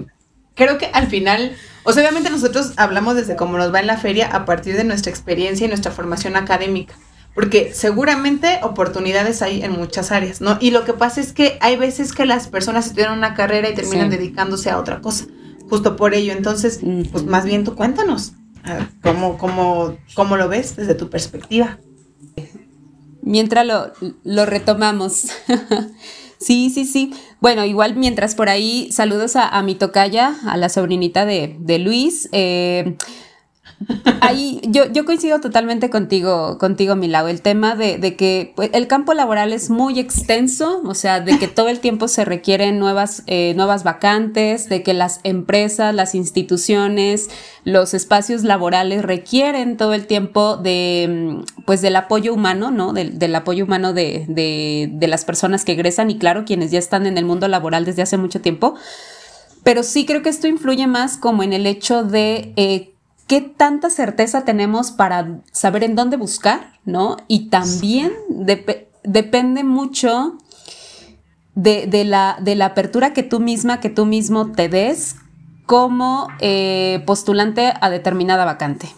creo que al final, o sea, obviamente nosotros hablamos desde cómo nos va en la feria a partir de nuestra experiencia y nuestra formación académica porque seguramente oportunidades hay en muchas áreas, ¿no? Y lo que pasa es que hay veces que las personas estudian una carrera y terminan dedicándose a otra cosa, justo por ello. Entonces, pues más bien tú cuéntanos, ¿cómo, cómo, cómo lo ves desde tu perspectiva? Mientras lo, lo retomamos. sí, sí, sí. Bueno, igual mientras por ahí, saludos a, mi tocaya, a la sobrinita de, de Luis. Eh, Ahí yo, yo coincido totalmente contigo, contigo, Milau. El tema de, que pues, el campo laboral es muy extenso, o sea, de que todo el tiempo se requieren nuevas, eh, nuevas vacantes, de que las empresas, las instituciones, los espacios laborales requieren todo el tiempo de, mm, pues, del apoyo humano, ¿no? Del, apoyo humano de, de, las personas que egresan y, claro, quienes ya están en el mundo laboral desde hace mucho tiempo. Pero sí creo que esto influye más como en el hecho de eh, qué tanta certeza tenemos para saber en dónde buscar, ¿no? Y también depende mucho de, la, de, la, apertura que tú misma, que tú mismo te des como eh, postulante a determinada vacante.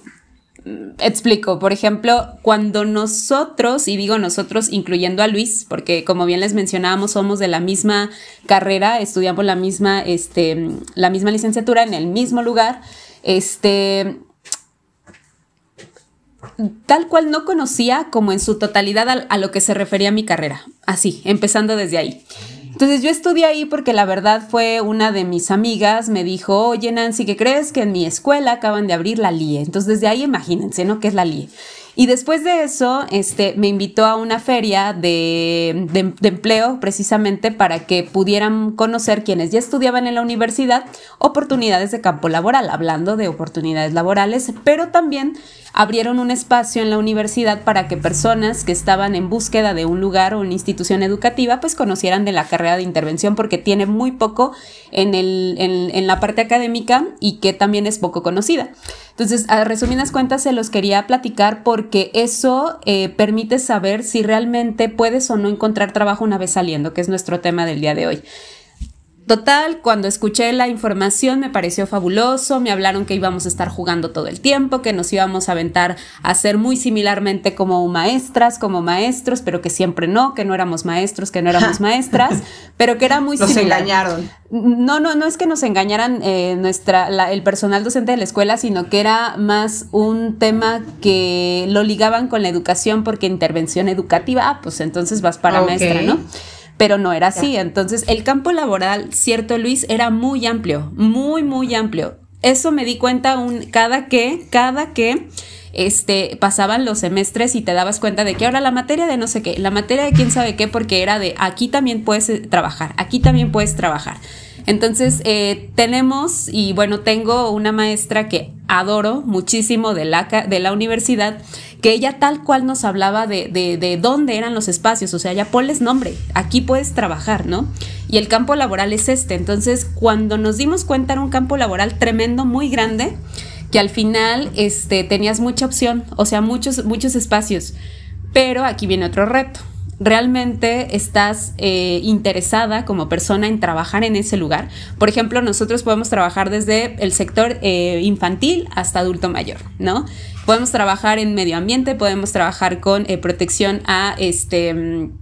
Mm, explico, por ejemplo, cuando nosotros, y digo nosotros incluyendo a Luis, porque como bien les mencionábamos, somos de la misma carrera, estudiamos la misma, este, la misma licenciatura en el mismo lugar, este, tal cual no conocía como en su totalidad a, lo que se refería mi carrera, así, empezando desde ahí. Entonces yo estudié ahí porque la verdad fue una de mis amigas, me dijo, oye Nancy, ¿qué crees que en mi escuela acaban de abrir la LIE? Entonces desde ahí imagínense, ¿no? ¿Qué es la LIE? Y después de eso, este, me invitó a una feria de, de, empleo precisamente para que pudieran conocer quienes ya estudiaban en la universidad oportunidades de campo laboral, hablando de oportunidades laborales, pero también abrieron un espacio en la universidad para que personas que estaban en búsqueda de un lugar o una institución educativa pues conocieran de la carrera de intervención porque tiene muy poco en, el, en, la parte académica y que también es poco conocida. Entonces, a resumidas cuentas, se los quería platicar porque eso eh, permite saber si realmente puedes o no encontrar trabajo una vez saliendo, que es nuestro tema del día de hoy. Total, cuando escuché la información me pareció fabuloso, me hablaron que íbamos a estar jugando todo el tiempo, que nos íbamos a aventar a ser muy similarmente como maestras, como maestros, pero que siempre no, que no éramos maestros, que no éramos maestras, pero que era muy nos engañaron. No, no, no es que nos engañaran eh, nuestra, el personal docente de la escuela, sino que era más un tema que lo ligaban con la educación porque intervención educativa, ah, pues entonces vas para maestra, ¿no? Pero no era así. Entonces, el campo laboral, cierto Luis, era muy amplio, muy, muy amplio. Eso me di cuenta un, cada que, cada que este, pasaban los semestres y te dabas cuenta de que ahora la materia de no sé qué, la materia de quién sabe qué, porque era de aquí también puedes eh, trabajar, aquí también puedes trabajar. Entonces, eh, tenemos, y bueno, tengo una maestra que adoro muchísimo de la, de la universidad, que ella tal cual nos hablaba de, de, de dónde eran los espacios, o sea, ya ponles nombre, aquí puedes trabajar, ¿no? Y el campo laboral es este. Entonces, cuando nos dimos cuenta era un campo laboral tremendo, muy grande, que al final este, tenías mucha opción, o sea, muchos, muchos espacios. Pero aquí viene otro reto realmente estás eh, interesada como persona en trabajar en ese lugar. Por ejemplo, nosotros podemos trabajar desde el sector eh, infantil hasta adulto mayor, ¿no? Podemos trabajar en medio ambiente, podemos trabajar con eh, protección a este mm,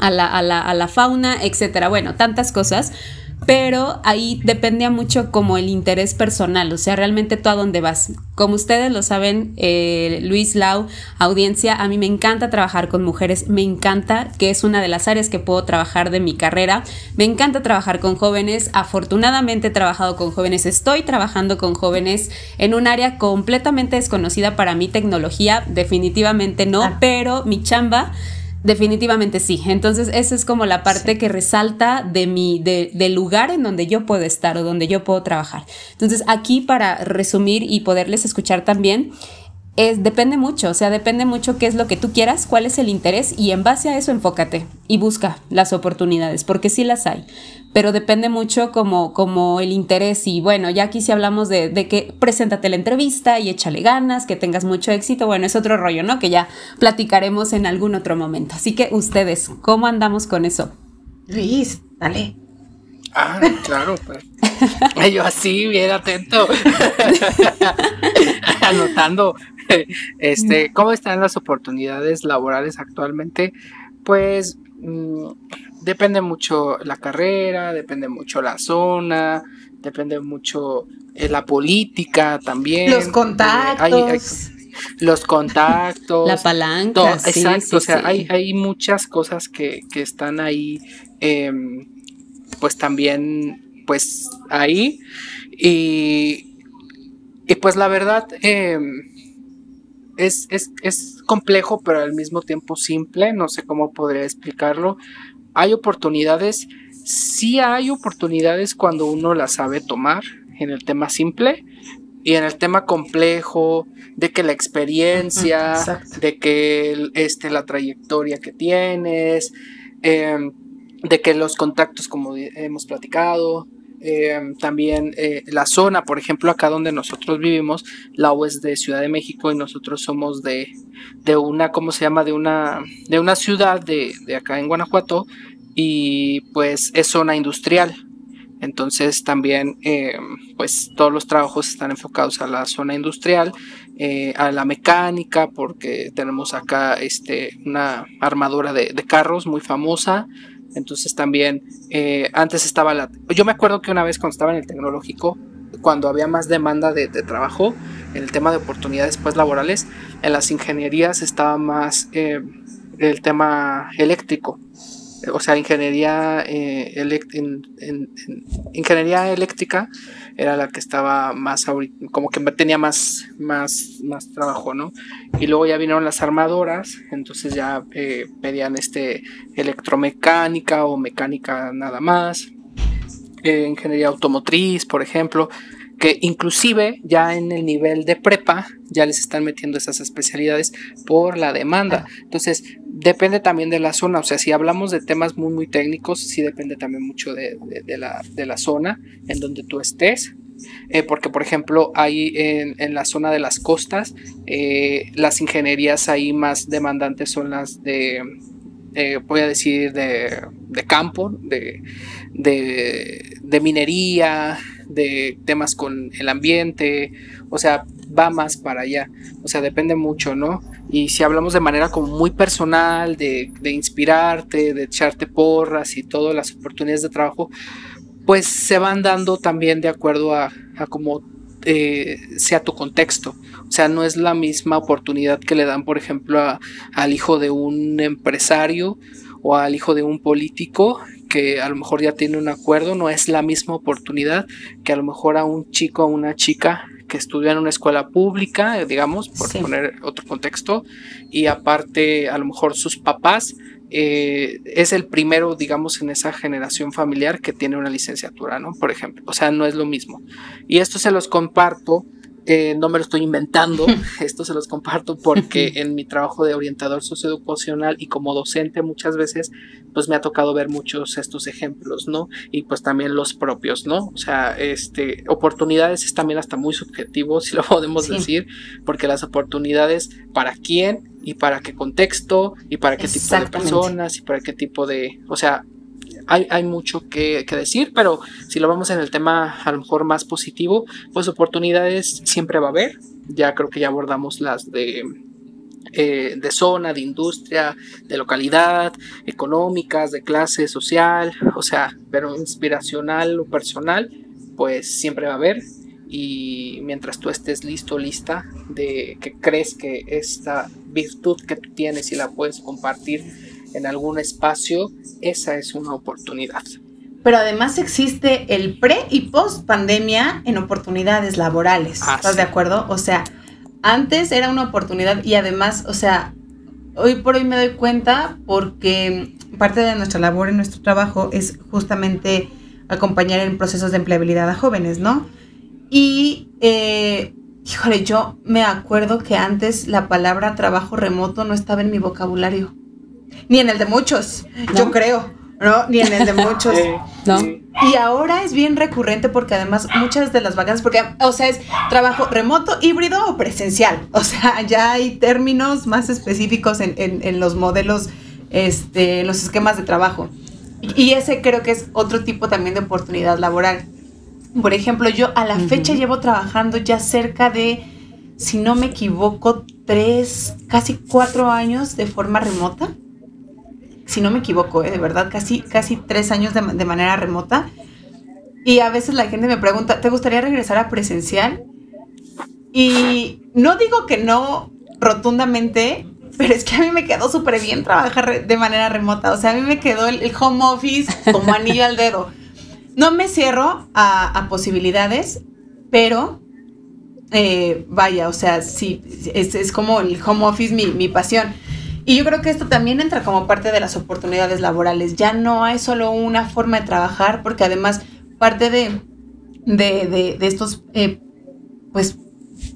a la, a la, a la fauna, etcétera. Bueno, tantas cosas pero ahí dependía mucho como el interés personal, o sea, realmente tú a dónde vas. Como ustedes lo saben, eh, Luis Lau, audiencia, a mí me encanta trabajar con mujeres, me encanta, que es una de las áreas que puedo trabajar de mi carrera, me encanta trabajar con jóvenes, afortunadamente he trabajado con jóvenes, estoy trabajando con jóvenes en un área completamente desconocida para mi tecnología, definitivamente no, pero mi chamba Definitivamente sí. Entonces, esa es como la parte que resalta de mi, de, del lugar en donde yo puedo estar o donde yo puedo trabajar. Entonces, aquí para resumir y poderles escuchar también, es, depende mucho, o sea, depende mucho qué es lo que tú quieras, cuál es el interés y en base a eso enfócate y busca las oportunidades, porque sí las hay pero depende mucho como, como el interés y bueno, ya aquí si hablamos de, de, que preséntate la entrevista y échale ganas, que tengas mucho éxito, bueno, es otro rollo, ¿no? Que ya platicaremos en algún otro momento. Así que ustedes, ¿cómo andamos con eso? Luis, dale. Ah, claro, pues. Yo así, bien atento. Anotando. Este, ¿cómo están las oportunidades laborales actualmente? Pues mm, depende mucho la carrera, depende mucho la zona, depende mucho eh, la política también. Los contactos. los contactos. La palanca. exacto, o sea, Hay, hay muchas cosas que, están ahí, em, pues también, pues ahí. Y, y pues la verdad, em, es, es, es complejo, pero al mismo tiempo simple, no sé cómo podría explicarlo hay oportunidades, sí hay oportunidades cuando uno las sabe tomar en el tema simple y en el tema complejo, de que la experiencia, de que este, la trayectoria que tienes, em, de que los contactos como hemos platicado, em, también eh, la zona, por ejemplo, acá donde nosotros vivimos, la U es de Ciudad de México y nosotros somos de, de una, ¿cómo se llama? De una, de una ciudad de, de acá en Guanajuato y pues es zona industrial. Entonces también eh, pues todos los trabajos están enfocados a la zona industrial, eh, a la mecánica, porque tenemos acá este, una armadura de, carros muy famosa. Entonces también eh, antes estaba la... Yo me acuerdo que una vez cuando estaba en el tecnológico, cuando había más demanda de, trabajo, en el tema de oportunidades pues, laborales, en las ingenierías estaba más el tema eléctrico o sea, ingeniería, eh, ingeniería eléctrica era la que estaba más, como que tenía más, más, más trabajo, ¿no? Y luego ya vinieron las armadoras, entonces ya eh, pedían este, electromecánica o mecánica nada más, eh, ingeniería automotriz, por ejemplo, que inclusive ya en el nivel de prepa ya les están metiendo esas especialidades por la demanda. Entonces, depende también de la zona. O sea, si hablamos de temas muy, muy técnicos, sí depende también mucho de, la, zona en donde tú estés. Eh, porque, por ejemplo, ahí en, la zona de las costas, eh, las ingenierías ahí más demandantes son las de, eh, voy a decir, de, campo, de, de minería, de temas con el ambiente, o sea, va más para allá, o sea, depende mucho, ¿no? Y si hablamos de manera como muy personal, de, inspirarte, de echarte porras y todas las oportunidades de trabajo, pues se van dando también de acuerdo a, a cómo eh, sea tu contexto. O sea, no es la misma oportunidad que le dan, por ejemplo, al hijo de un empresario o al hijo de un político que a lo mejor ya tiene un acuerdo, no es la misma oportunidad que a lo mejor a un chico o una chica que estudia en una escuela pública, digamos, por poner otro contexto, y aparte a lo mejor sus papás eh, es el primero, digamos, en esa generación familiar que tiene una licenciatura, ¿no? Por ejemplo, o sea, no es lo mismo. Y esto se los comparto no me lo estoy inventando, esto se los comparto porque en mi trabajo de orientador socioeducacional y como docente muchas veces pues me ha tocado ver muchos estos ejemplos, ¿no? Y pues también los propios, ¿no? O sea, este, oportunidades es también hasta muy subjetivo, si lo podemos decir, porque las oportunidades para quién y para qué contexto y para qué tipo de personas y para qué tipo de, o sea, hay, mucho que, decir, pero si lo vamos en el tema a lo mejor más positivo, pues oportunidades siempre va a haber. Ya creo que ya abordamos las de, eh, de zona, de industria, de localidad, económicas, de clase social, o sea, pero inspiracional o personal, pues siempre va a haber. Y mientras tú estés listo, lista, de que crees que esta virtud que tú tienes y la puedes compartir, en algún espacio, esa es una oportunidad. Pero además existe el pre y post pandemia en oportunidades laborales. Ah, ¿Estás de acuerdo? O sea, antes era una oportunidad y además, o sea, hoy por hoy me doy cuenta porque parte de nuestra labor en nuestro trabajo es justamente acompañar en procesos de empleabilidad a jóvenes, ¿no? Y, eh, híjole, yo me acuerdo que antes la palabra trabajo remoto no estaba en mi vocabulario ni en el de muchos, yo creo, ¿no? Ni en el de muchos. ¿No? Y ahora es bien recurrente porque además muchas de las vacantes, porque, o sea, es trabajo remoto, híbrido o presencial. O sea, ya hay términos más específicos en, en, los modelos, este, en los esquemas de trabajo. Y, ese creo que es otro tipo también de oportunidad laboral. Por ejemplo, yo a la fecha llevo trabajando ya cerca de, si no me equivoco, tres, casi cuatro años de forma remota si no me equivoco, ¿eh? de verdad, casi, casi tres años de, manera remota. Y a veces la gente me pregunta, ¿te gustaría regresar a presencial? Y no digo que no rotundamente, pero es que a mí me quedó súper bien trabajar de manera remota. O sea, a mí me quedó el, home office como anillo al dedo. No me cierro a, posibilidades, pero eh, vaya, o sea, sí, es, como el home office mi, mi pasión. Y yo creo que esto también entra como parte de las oportunidades laborales. Ya no hay solo una forma de trabajar, porque además parte de, de, estos eh, pues,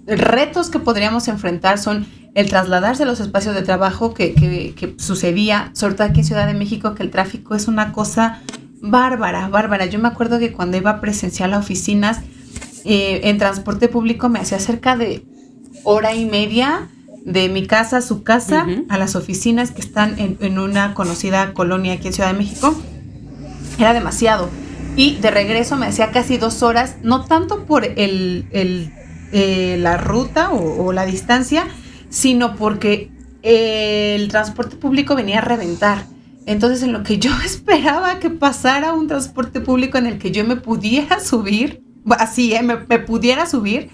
retos que podríamos enfrentar son el trasladarse a los espacios de trabajo que, que, sucedía, sobre todo aquí en Ciudad de México, que el tráfico es una cosa bárbara, bárbara. Yo me acuerdo que cuando iba presencial a oficinas, eh, en transporte público me hacía cerca de hora y media de mi casa a su casa, a las oficinas que están en, una conocida colonia aquí en Ciudad de México, era demasiado. Y de regreso me hacía casi dos horas, no tanto por el, eh, la ruta o, la distancia, sino porque el transporte público venía a reventar. Entonces, en lo que yo esperaba que pasara un transporte público en el que yo me pudiera subir, así, ¿eh? me, me, pudiera subir,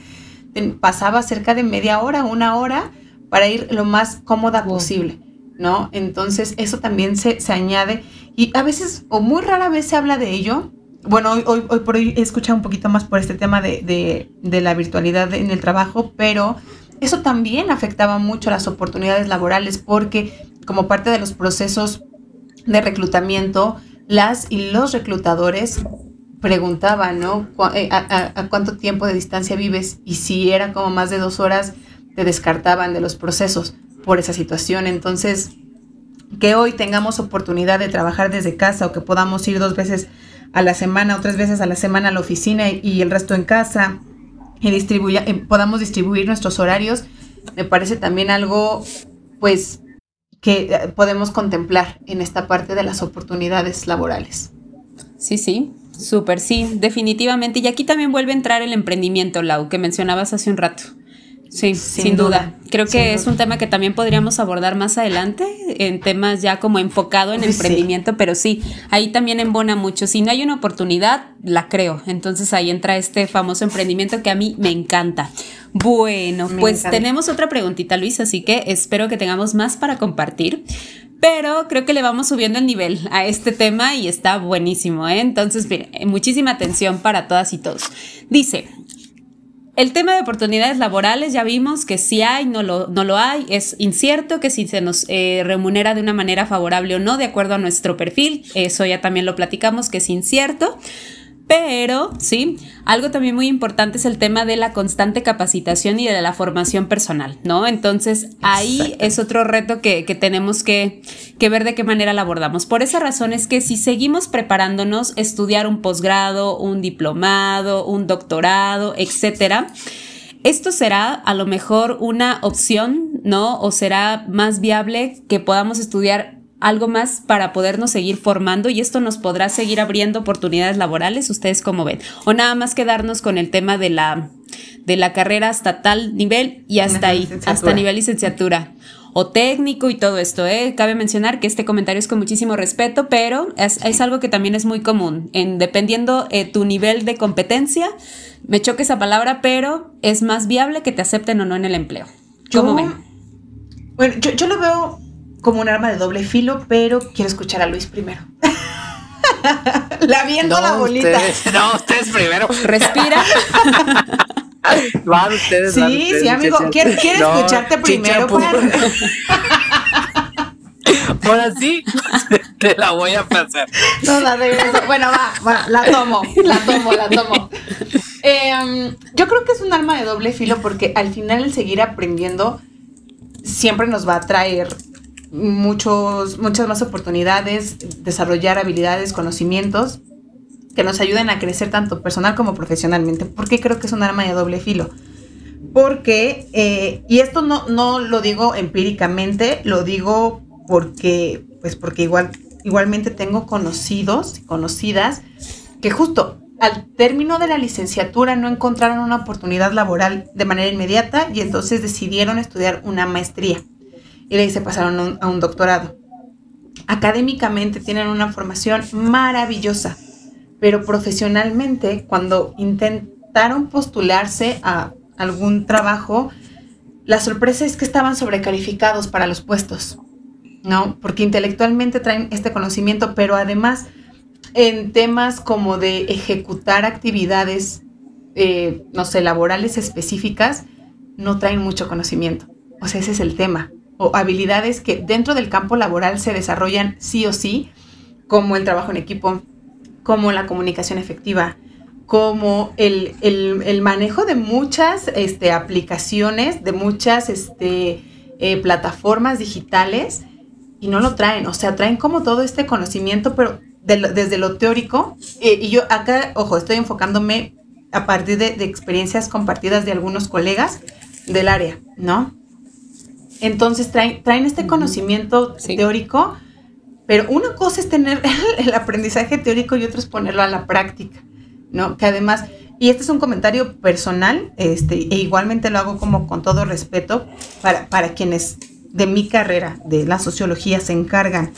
pasaba cerca de media hora, una hora, para ir lo más cómoda posible, ¿no? Entonces eso también se, añade Y a veces, o muy rara vez se habla de ello. Bueno, hoy, hoy, por hoy he escuchado un poquito más por este tema de, de, de la virtualidad en el trabajo, pero eso también afectaba mucho las oportunidades laborales porque como parte de los procesos de reclutamiento, las y los reclutadores preguntaban, ¿no? Eh, a, cuánto tiempo de distancia vives? Y si era como más de dos horas, descartaban de los procesos por esa situación. Entonces, que hoy tengamos oportunidad de trabajar desde casa o que podamos ir dos veces a la semana o tres veces a la semana a la oficina y, el resto en casa y distribuya, eh, podamos distribuir nuestros horarios, me parece también algo, pues, que eh, podemos contemplar en esta parte de las oportunidades laborales. Sí, sí, súper, sí, definitivamente. Y aquí también vuelve a entrar el emprendimiento, Lau, que mencionabas hace un rato. Sí, sin, duda. Creo que es un tema que también podríamos abordar más adelante en temas ya como enfocado en emprendimiento, pero sí, ahí también embona mucho. Si no hay una oportunidad, la creo. Entonces ahí entra este famoso emprendimiento que a mí me encanta. Bueno, pues tenemos otra preguntita, Luis, así que espero que tengamos más para compartir. Pero creo que le vamos subiendo el nivel a este tema y está buenísimo. ¿eh? Entonces, mire, muchísima atención para todas y todos. Dice, el tema de oportunidades laborales ya vimos que si hay, no lo, no lo hay, es incierto que si se nos eh, remunera de una manera favorable o no, de acuerdo a nuestro perfil, eso ya también lo platicamos, que es incierto. Pero, sí, algo también muy importante es el tema de la constante capacitación y de la formación personal, ¿no? Entonces, ahí es otro reto que, tenemos que, que, ver de qué manera la abordamos. Por esa razón es que si seguimos preparándonos, estudiar un posgrado, un diplomado, un doctorado, etcétera, esto será a lo mejor una opción, ¿no? O será más viable que podamos estudiar algo más para podernos seguir formando y esto nos podrá seguir abriendo oportunidades laborales, ustedes como ven, o nada más quedarnos con el tema de la de la carrera hasta tal nivel y hasta ahí, hasta nivel licenciatura o técnico y todo esto. ¿eh? Cabe mencionar que este comentario es con muchísimo respeto, pero es, algo que también es muy común. En, dependiendo eh, tu nivel de competencia, me choque esa palabra, pero es más viable que te acepten o no en el empleo. ¿Cómo ven? Bueno, yo, yo lo veo como un arma de doble filo, pero quiero escuchar a Luis primero. la viendo la bolita. no, ustedes primero. Respira. van ustedes. Sí, sí, amigo. Quiero, escucharte primero. Ahora sí, te la voy a pasar. No, la Bueno, va, va, la tomo, la tomo, la tomo. Em, yo creo que es un arma de doble filo porque al final el seguir aprendiendo siempre nos va a traer muchos, muchas más oportunidades, desarrollar habilidades, conocimientos que nos ayuden a crecer tanto personal como profesionalmente. ¿Por qué creo que es un arma de doble filo? Porque, eh, y esto no, no lo digo empíricamente, lo digo porque, pues porque igual, igualmente tengo conocidos y conocidas que justo al término de la licenciatura no encontraron una oportunidad laboral de manera inmediata y entonces decidieron estudiar una maestría y de ahí se pasaron a un doctorado. Académicamente tienen una formación maravillosa, pero profesionalmente cuando intentaron postularse a algún trabajo, la sorpresa es que estaban sobrecalificados para los puestos, ¿no? Porque intelectualmente traen este conocimiento, pero además en temas como de ejecutar actividades, eh, no sé, laborales específicas, no traen mucho conocimiento. O sea, ese es el tema o habilidades que dentro del campo laboral se desarrollan sí o sí, como el trabajo en equipo, como la comunicación efectiva, como el, manejo de muchas este, aplicaciones, de muchas este, eh, plataformas digitales, y no lo traen, o sea, traen como todo este conocimiento, pero desde lo teórico, y yo acá, ojo, estoy enfocándome a partir de experiencias compartidas de algunos colegas del área, ¿no? Entonces traen, traen este conocimiento teórico, pero una cosa es tener el aprendizaje teórico y otra es ponerlo a la práctica, ¿no? Que además, y este es un comentario personal, este, e igualmente lo hago como con todo respeto para, para quienes de mi carrera, de la sociología, se encargan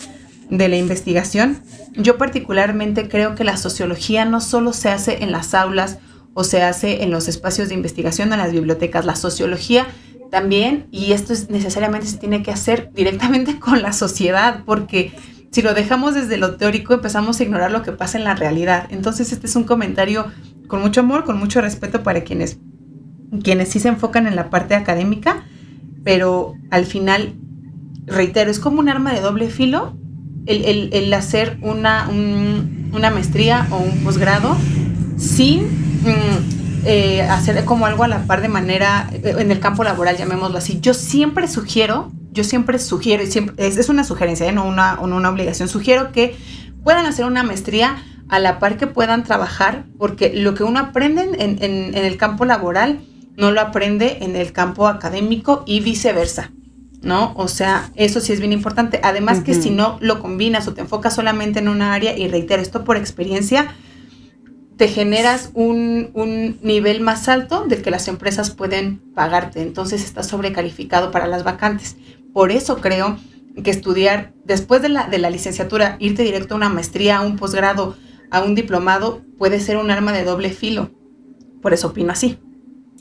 de la investigación. Yo particularmente creo que la sociología no solo se hace en las aulas o se hace en los espacios de investigación, en las bibliotecas. La sociología también, y esto es, necesariamente se tiene que hacer directamente con la sociedad, porque si lo dejamos desde lo teórico, empezamos a ignorar lo que pasa en la realidad. Entonces, este es un comentario con mucho amor, con mucho respeto para quienes, quienes sí se enfocan en la parte académica, pero al final, reitero, es como un arma de doble filo el, hacer una, una maestría o un posgrado sin mm, eh, hacer como algo a la par de manera eh, en el campo laboral, llamémoslo así. Yo siempre sugiero, yo siempre sugiero, y siempre, es, una sugerencia, ¿eh? no, una, una obligación, sugiero que puedan hacer una maestría a la par que puedan trabajar, porque lo que uno aprende en, en, el campo laboral no lo aprende en el campo académico y viceversa. ¿no? O sea, eso sí es bien importante. Además que si no lo combinas o te enfocas solamente en una área, y reitero esto por experiencia, te generas un, un, nivel más alto del que las empresas pueden pagarte. Entonces estás sobrecalificado para las vacantes. Por eso creo que estudiar después de la, de la licenciatura, irte directo a una maestría, a un posgrado, a un diplomado, puede ser un arma de doble filo. Por eso opino así.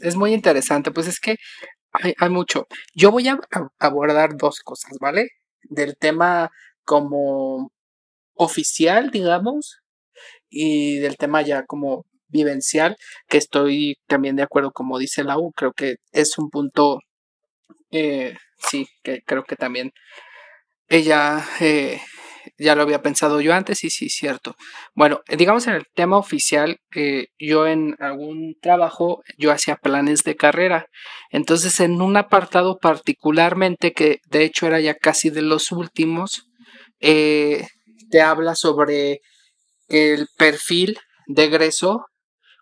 Es muy interesante, pues es que hay, hay mucho. Yo voy a abordar dos cosas, ¿vale? Del tema como oficial, digamos, y del tema ya como vivencial, que estoy también de acuerdo, como dice la U, creo que es un punto, eh, sí, que creo que también ella eh, ya lo había pensado yo antes y sí, cierto. Bueno, digamos en el tema oficial, eh, yo en algún trabajo, yo hacía planes de carrera. Entonces, en un apartado particularmente, que de hecho era ya casi de los últimos, te habla sobre el perfil de egreso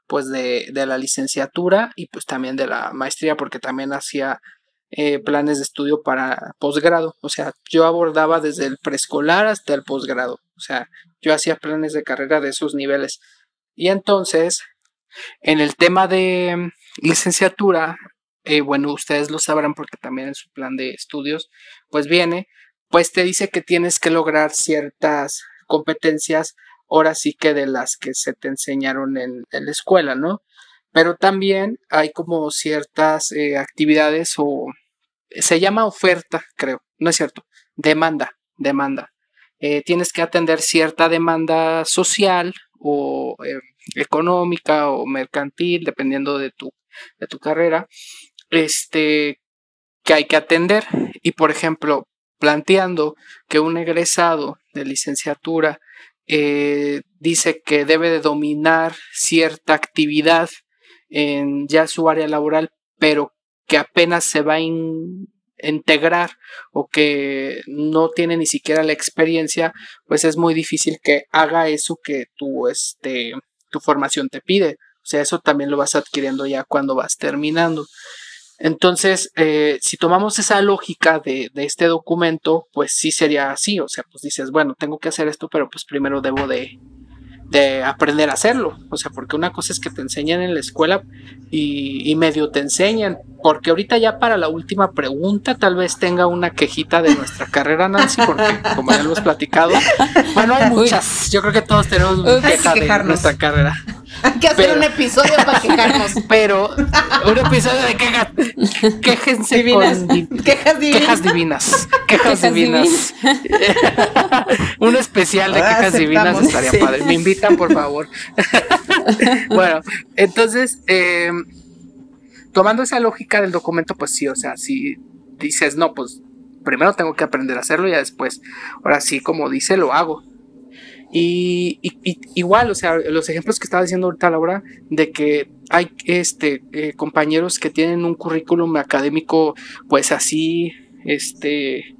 pues de, la licenciatura y pues también de la maestría porque también hacía eh, planes de estudio para posgrado. O sea, yo abordaba desde el preescolar hasta el posgrado. O sea, yo hacía planes de carrera de esos niveles. Y entonces, en el tema de mm, licenciatura, eh, bueno, ustedes lo sabrán porque también en su plan de estudios, pues viene, pues te dice que tienes que lograr ciertas competencias ahora sí que de las que se te enseñaron en, la escuela, ¿no? Pero también hay como ciertas eh, actividades o se llama oferta, creo, no es cierto, demanda, demanda. Eh, tienes que atender cierta demanda social o eh, económica o mercantil, dependiendo de tu, de tu carrera, este, que hay que atender. Y por ejemplo, planteando que un egresado de licenciatura eh, dice que debe de dominar cierta actividad en ya su área laboral, pero que apenas se va a integrar o que no tiene ni siquiera la experiencia, pues es muy difícil que haga eso que tu, este, tu formación te pide. O sea, eso también lo vas adquiriendo ya cuando vas terminando. Entonces, eh, si tomamos esa lógica de, este documento, pues sí sería así, o sea, pues dices, bueno, tengo que hacer esto, pero pues primero debo de, de aprender a hacerlo, o sea, porque una cosa es que te enseñan en la escuela y, y, medio te enseñan, porque ahorita ya para la última pregunta tal vez tenga una quejita de nuestra carrera, Nancy, porque como ya lo hemos platicado, bueno, hay muchas, yo creo que todos tenemos una queja de nuestra carrera. Hay que hacer un episodio para quejarnos. Pero, un episodio de quejas. Quejense divinas. quejas divinas. Quejas divinas. Quejas, divinas. un especial de quejas divinas estaría padre. Me invitan, por favor. bueno, entonces, em, tomando esa lógica del documento, pues sí, o sea, si dices, no, pues primero tengo que aprender a hacerlo y después, ahora sí, como dice, lo hago. Y, igual, o sea, los ejemplos que estaba diciendo ahorita Laura, de que hay este, eh, compañeros que tienen un currículum académico, pues así, este,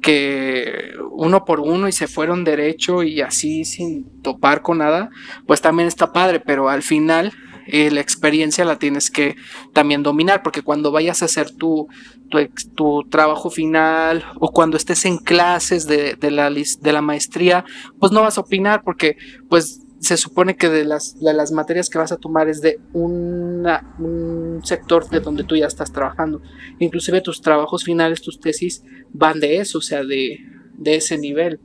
que uno por uno y se fueron derecho y así sin topar con nada, pues también está padre, pero al final la experiencia la tienes que también dominar, porque cuando vayas a hacer tu, tu, trabajo final o cuando estés en clases de, la, de la maestría, pues no vas a opinar porque pues se supone que de las, de las materias que vas a tomar es de un sector de donde tú ya estás trabajando. Inclusive tus trabajos finales, tus tesis van de eso, o sea, de, de ese nivel.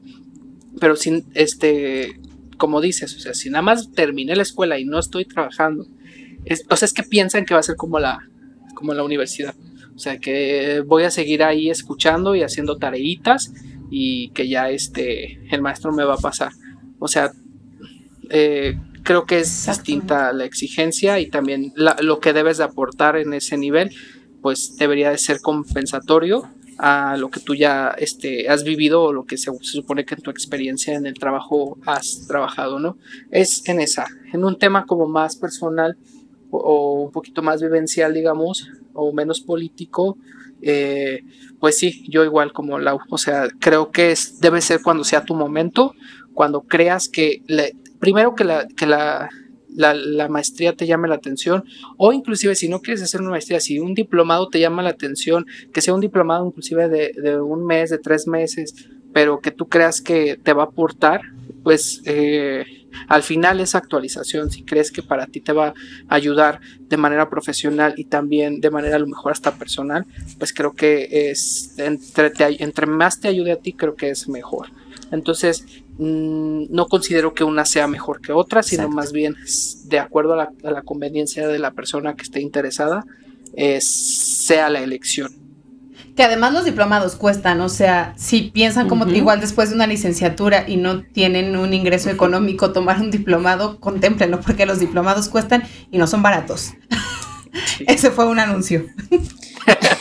Pero sin este, como dices, o sea, si nada más terminé la escuela y no estoy trabajando, es, o sea, es que piensan que va a ser como la, como la universidad. O sea, que voy a seguir ahí escuchando y haciendo tareitas, y que ya este, el maestro me va a pasar. O sea, eh, creo que es distinta la exigencia y también lo que debes de aportar en ese nivel, pues debería de ser compensatorio a lo que tú ya este, has vivido o lo que se, supone que en tu experiencia en el trabajo has trabajado, ¿no? Es en esa, en un tema como más personal o, un poquito más vivencial, digamos, o menos político, eh, pues sí, yo igual como la, o sea, creo que es, debe ser cuando sea tu momento, cuando creas que, primero que la, que la, la, maestría te llame la atención o inclusive si no quieres hacer una maestría, si un diplomado te llama la atención, que sea un diplomado inclusive de, un mes, de tres meses, pero que tú creas que te va a aportar, pues eh, al final esa actualización, si crees que para ti te va a ayudar de manera profesional y también de manera a lo mejor hasta personal, pues creo que es entre, entre más te ayude a ti, creo que es mejor. Entonces, mm, no considero que una sea mejor que otra, sino más bien de acuerdo a la, conveniencia de la persona que esté interesada, sea la elección. Que además los diplomados cuestan, o sea, si piensan como igual después de una licenciatura y no tienen un ingreso económico, tomar un diplomado, contemplenlo, porque los diplomados cuestan y no son baratos. Ese fue un anuncio.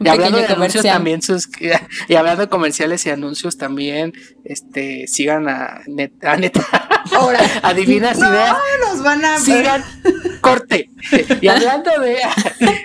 y hablando de anuncios también sus, y hablando de comerciales y anuncios también, este, sigan a, neta, Ahora, adivinas no, nos van a sigan corte. Y hablando de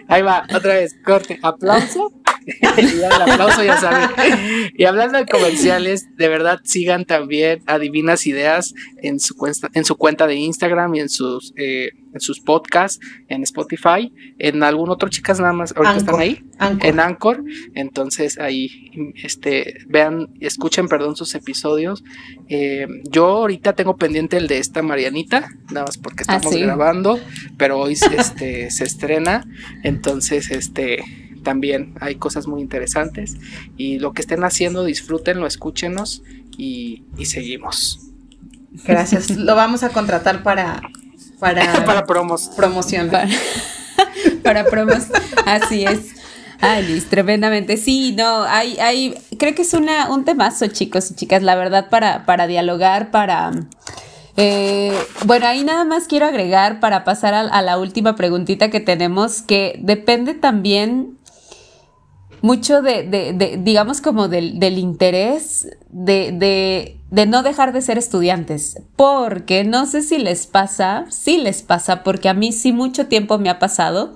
ahí va, otra vez, corte, aplauso. y el aplauso ya saben. Y hablando de comerciales, de verdad sigan también Adivinas Ideas en su cuenta, en su cuenta de Instagram y en sus eh, en sus podcasts, en Spotify, en algún otro, chicas, nada más, ahorita están ahí, en Anchor, entonces ahí, este, vean, escuchen, perdón, sus episodios. Eh, yo ahorita tengo pendiente el de esta Marianita, nada más porque ah, estamos grabando, pero hoy este, se estrena, entonces, este, también hay cosas muy interesantes y lo que estén haciendo, disfrútenlo, escúchenos y, y seguimos. Gracias. Lo vamos a contratar para para, para promos. Promoción. Para, promos. Así es. Ay, Liz, tremendamente. Sí, no, hay, hay, creo que es una, un temazo, chicos y chicas, la verdad, para, para dialogar, para... Eh, bueno, ahí nada más quiero agregar para pasar a, la última preguntita que tenemos, que depende también mucho de, de, digamos, como del, del interés de, de, no dejar de ser estudiantes. Porque no sé si les pasa, sí les pasa, porque a mí sí mucho tiempo me ha pasado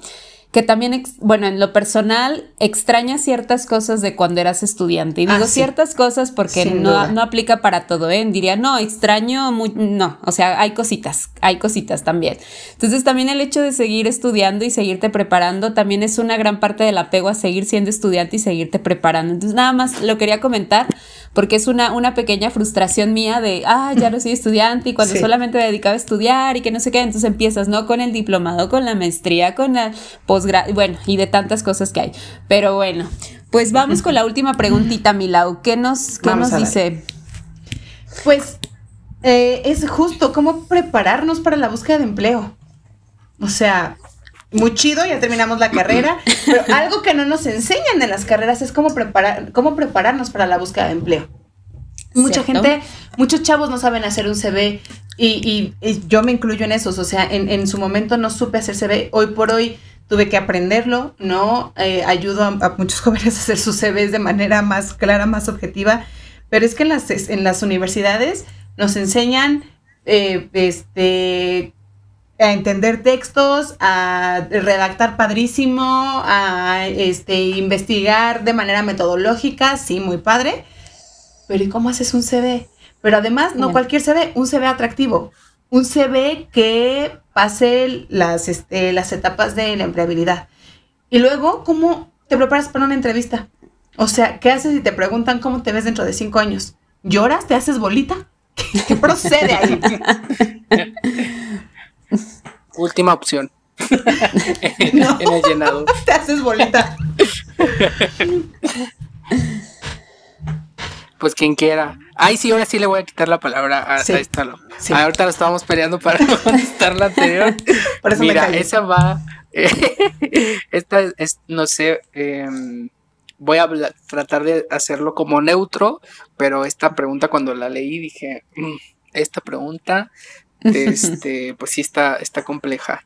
que también, bueno, en lo personal, extraña ciertas cosas de cuando eras estudiante. Y digo ah, ciertas cosas porque no, no, aplica para todo, ¿eh? Diría, no, extraño, muy, no, o sea, hay cositas, hay cositas también. Entonces también el hecho de seguir estudiando y seguirte preparando también es una gran parte del apego a seguir siendo estudiante y seguirte preparando. Entonces nada más lo quería comentar porque es una, una pequeña frustración mía de, ah, ya no soy estudiante y cuando solamente me dedicaba a estudiar y que no sé qué, entonces empiezas, ¿no? Con el diplomado, con la maestría, con la posgrado, bueno, y de tantas cosas que hay. Pero bueno, pues vamos con la última preguntita, Milau. ¿Qué nos, qué nos dice? Pues eh, es justo cómo prepararnos para la búsqueda de empleo. O sea, muy chido, ya terminamos la carrera, pero algo que no nos enseñan en las carreras es cómo, preparar, cómo prepararnos para la búsqueda de empleo. Mucha gente, muchos chavos no saben hacer un CV y, yo me incluyo en esos, o sea, en, su momento no supe hacer CV, hoy por hoy tuve que aprenderlo, ¿no? Eh, ayudo a, muchos jóvenes a hacer sus CVs de manera más clara, más objetiva, pero es que en las, en las universidades nos enseñan eh, este, a entender textos, a redactar padrísimo, a este, investigar de manera metodológica, sí, muy padre. Pero ¿y cómo haces un CV? Pero además, no cualquier CV, un CV atractivo. Un CV que pase las, este, las etapas de la empleabilidad. Y luego, ¿cómo te preparas para una entrevista? O sea, ¿qué haces si te preguntan cómo te ves dentro de cinco años? ¿Lloras? ¿Te haces bolita? ¿Qué, procede ahí? Última opción. en, el llenado. Te haces bolita. pues quien quiera. Ay, sí, ahora sí le voy a quitar la palabra a, esta. Ahorita lo estábamos peleando para contestar la anterior. Mira, esa va. esta es, no sé. Em, voy a tratar de hacerlo como neutro, pero esta pregunta cuando la leí dije, mm, esta pregunta, este, pues sí está, está compleja.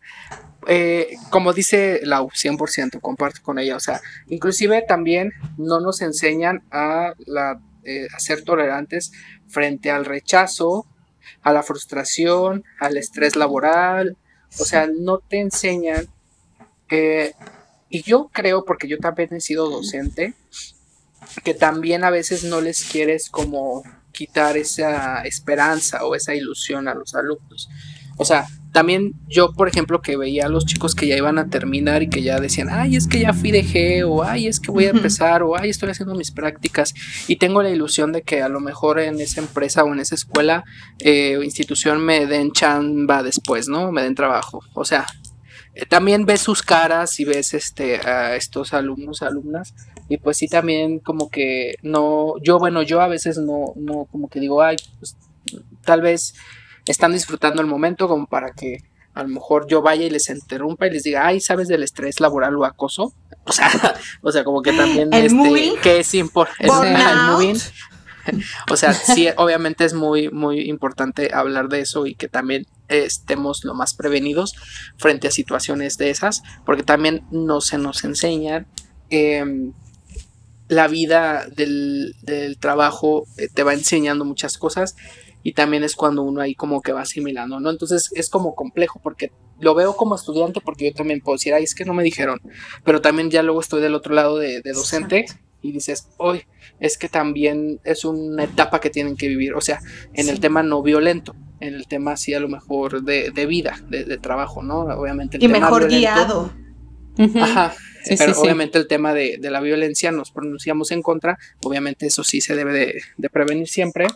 Eh, como dice Lau, 100%, comparto con ella, o sea, inclusive también no nos enseñan a, la, eh, a ser tolerantes frente al rechazo, a la frustración, al estrés laboral, o sea, no te enseñan eh, y yo creo, porque yo también he sido docente, que también a veces no les quieres como quitar esa esperanza o esa ilusión a los alumnos. O sea, también yo, por ejemplo, que veía a los chicos que ya iban a terminar y que ya decían, ay, es que ya fui de G, o ay, es que voy a empezar, o ay, estoy haciendo mis prácticas, y tengo la ilusión de que a lo mejor en esa empresa o en esa escuela eh, o institución me den chamba después, ¿no? Me den trabajo. O sea, eh, también ves sus caras y ves este a estos alumnos, alumnas, y pues sí también como que no, yo bueno, yo a veces no, no como que digo, ay, pues tal vez están disfrutando el momento como para que a lo mejor yo vaya y les interrumpa y les diga, ay, ¿sabes del estrés laboral o acoso? O sea, o sea, como que también este, que es importante, o sea, sí, obviamente es muy, muy importante hablar de eso y que también estemos lo más prevenidos frente a situaciones de esas, porque también no se nos enseña em, la vida del, trabajo eh, te va enseñando muchas cosas y también es cuando uno ahí como que va asimilando, ¿no? Entonces es como complejo porque lo veo como estudiante porque yo también puedo decir, ay, es que no me dijeron, pero también ya luego estoy del otro lado de, de docente y dices, hoy es que también es una etapa que tienen que vivir, o sea, en el tema no violento, en el tema sí a lo mejor de, vida, de, trabajo, ¿no? Obviamente el y mejor guiado. Ajá, pero obviamente el tema de, la violencia nos pronunciamos en contra, obviamente eso sí se debe de, prevenir siempre,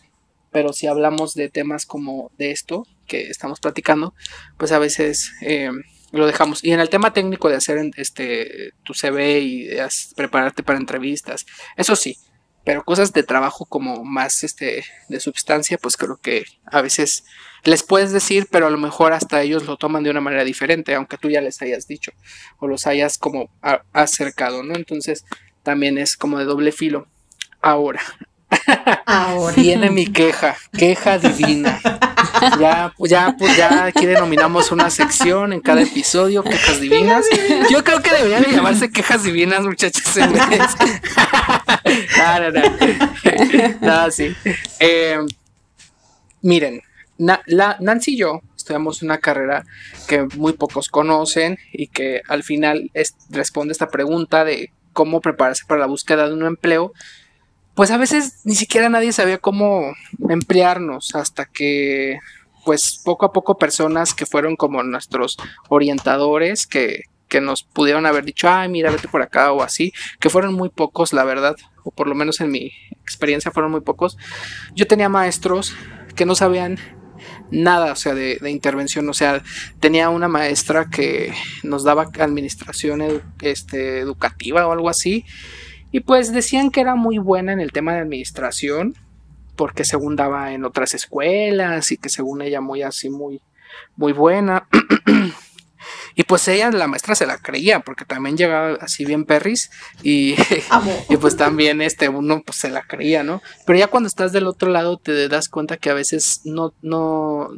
pero si hablamos de temas como de esto que estamos platicando, pues a veces... Eh, lo dejamos. Y en el tema técnico de hacer este tu CV y prepararte para entrevistas, eso sí, pero cosas de trabajo como más este de sustancia, pues creo que a veces les puedes decir, pero a lo mejor hasta ellos lo toman de una manera diferente, aunque tú ya les hayas dicho o los hayas como acercado, ¿no? Entonces también es como de doble filo. Ahora, Ahora. Viene mi queja, queja divina. Ya, pues ya, pues ya aquí denominamos una sección en cada episodio, quejas divinas. Yo creo que deberían llamarse quejas divinas, muchachos. En no, sí. Eh, miren, la, Nancy y yo estudiamos una carrera que muy pocos conocen y que al final responde esta pregunta de cómo prepararse para la búsqueda de un empleo pues a veces ni siquiera nadie sabía cómo emplearnos hasta que pues poco a poco personas que fueron como nuestros orientadores que, que nos pudieron haber dicho, ay, mira, vete por acá o así, que fueron muy pocos, la verdad, o por lo menos en mi experiencia fueron muy pocos. Yo tenía maestros que no sabían nada, o sea, de, intervención. O sea, tenía una maestra que nos daba administración este, educativa o algo así. Y pues decían que era muy buena en el tema de administración, porque según daba en otras escuelas y que según ella muy así, muy, muy buena. y pues ella, la maestra, se la creía, porque también llegaba así bien perris y, y pues también este, uno pues se la creía, ¿no? Pero ya cuando estás del otro lado te das cuenta que a veces no, no,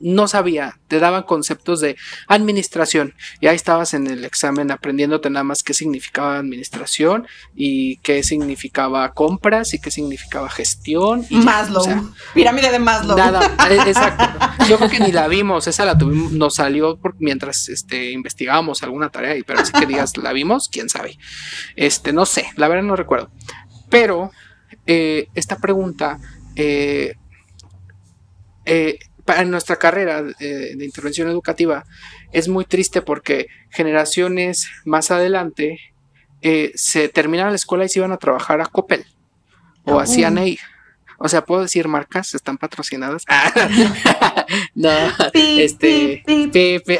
no sabía, te daban conceptos de administración y ahí estabas en el examen aprendiéndote nada más qué significaba administración y qué significaba compras y qué significaba gestión. Y Maslow, pirámide de Maslow. Nada, e, exacto. Yo creo que ni la vimos, esa la tuvimos, nos salió mientras este, investigábamos alguna tarea, y pero así que digas, la vimos, quién sabe. Este, no sé, la verdad no recuerdo. Pero eh, esta pregunta eh, eh, en nuestra carrera de, intervención educativa es muy triste porque generaciones más adelante eh, se terminaban la escuela y se iban a trabajar a Coppel o a CNA. O sea, puedo decir marcas, están patrocinadas. no, este,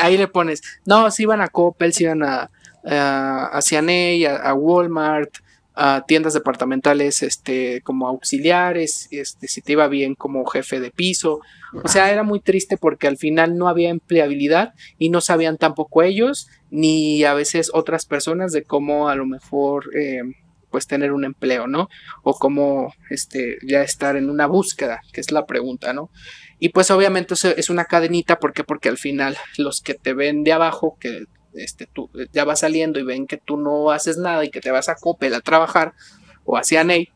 ahí le pones. No, se iban a Coppel, se iban a, a, CNA, a Walmart, a tiendas departamentales este, como auxiliares, este, si te iba bien como jefe de piso. O sea, era muy triste porque al final no había empleabilidad y no sabían tampoco ellos ni a veces otras personas de cómo a lo mejor eh, pues tener un empleo, ¿no? O cómo este, ya estar en una búsqueda, que es la pregunta, ¿no? Y pues obviamente es una cadenita, ¿por qué? Porque al final los que te ven de abajo, que este, tú ya vas saliendo y ven que tú no haces nada y que te vas a Coppel a trabajar o hacia NEI,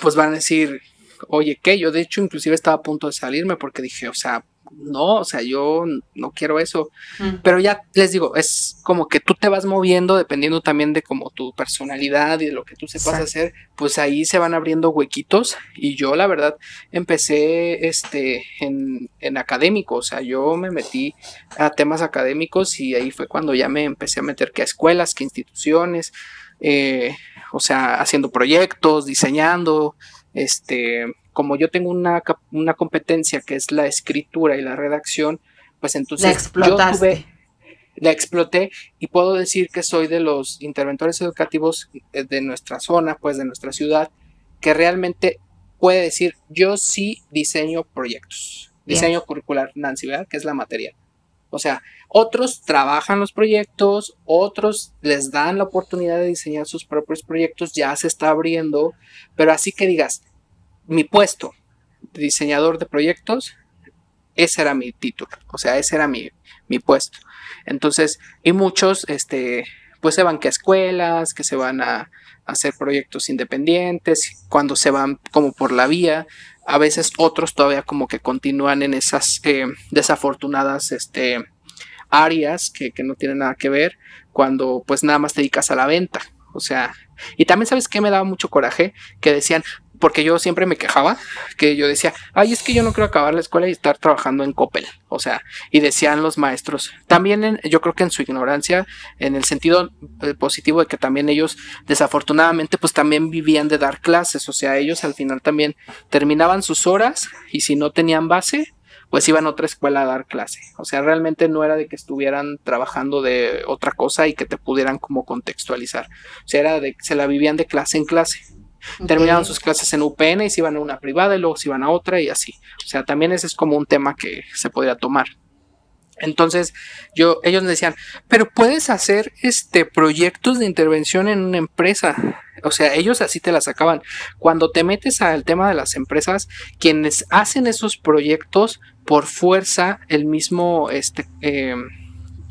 pues van a decir, oye, ¿qué? Yo de hecho inclusive estaba a punto de salirme porque dije, o sea, no, o sea, yo no quiero eso. Mm. Pero ya les digo, es como que tú te vas moviendo dependiendo también de como tu personalidad y de lo que tú sepas hacer, pues ahí se van abriendo huequitos y yo la verdad empecé este en, en académico, o sea, yo me metí a temas académicos y ahí fue cuando ya me empecé a meter que a escuelas, que instituciones, eh, o sea, haciendo proyectos, diseñando, este, como yo tengo una, una, competencia que es la escritura y la redacción, pues entonces yo tuve, la exploté y puedo decir que soy de los interventores educativos eh, de nuestra zona, pues de nuestra ciudad, que realmente puede decir yo sí diseño proyectos, diseño curricular, Nancy, ¿verdad? Que es la materia. O sea, otros trabajan los proyectos, otros les dan la oportunidad de diseñar sus propios proyectos, ya se está abriendo, pero así que digas, mi puesto de diseñador de proyectos, ese era mi título, o sea, ese era mi, mi puesto. Entonces, y muchos, este, pues se van que a escuelas, que se van a, hacer proyectos independientes, cuando se van como por la vía, a veces otros todavía como que continúan en esas eh, desafortunadas este, áreas que, que, no tienen nada que ver, cuando pues nada más te dedicas a la venta. O sea, y también sabes que me daba mucho coraje, que decían, porque yo siempre me quejaba, que yo decía, ay, es que yo no quiero acabar la escuela y estar trabajando en Coppel, o sea, y decían los maestros, también yo creo que en su ignorancia, en el sentido eh, positivo de que también ellos desafortunadamente pues también vivían de dar clases, o sea, ellos al final también terminaban sus horas y si no tenían base, pues iban a otra escuela a dar clase. O sea, realmente no era de que estuvieran trabajando de otra cosa y que te pudieran como contextualizar. O sea, era de que se la vivían de clase en clase. Terminaban sus clases en UPN y se iban a una privada y luego se iban a otra y así. O sea, también ese es como un tema que se podría tomar. Entonces, yo, ellos me decían, pero puedes hacer este proyectos de intervención en una empresa. O sea, ellos así te las sacaban. Cuando te metes al tema de las empresas, quienes hacen esos proyectos por fuerza, el mismo este, eh,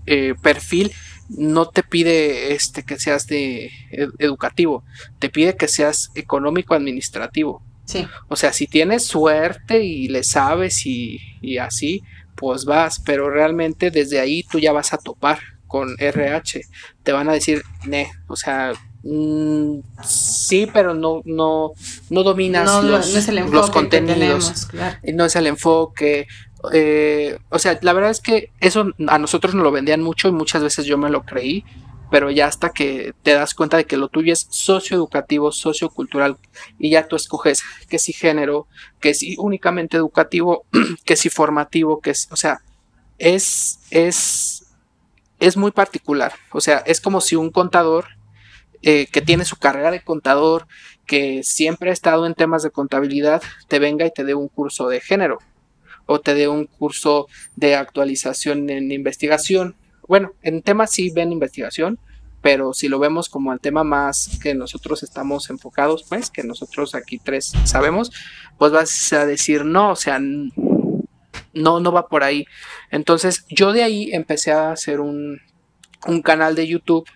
eh, perfil no te pide este que seas de educativo, te pide que seas económico administrativo. Sí. O sea, si tienes suerte y le sabes y, así, pues vas, pero realmente desde ahí tú ya vas a topar con RH. Te van a decir, ne, o sea, mm, sí, pero no, no, no dominas los, los, contenidos. No es el enfoque, eh, o sea, la verdad es que eso a nosotros nos lo vendían mucho y muchas veces yo me lo creí, pero ya hasta que te das cuenta de que lo tuyo es socioeducativo, sociocultural, y ya tú escoges que si género, que si únicamente educativo, que si formativo, que es, o sea, es, es, es muy particular. O sea, es como si un contador eh, que tiene su carrera de contador, que siempre ha estado en temas de contabilidad, te venga y te dé un curso de género o te dé un curso de actualización en investigación. Bueno, en temas sí ven investigación, pero si lo vemos como el tema más que nosotros estamos enfocados, pues que nosotros aquí tres sabemos, pues vas a decir no, o sea, no, no va por ahí. Entonces yo de ahí empecé a hacer un, un canal de YouTube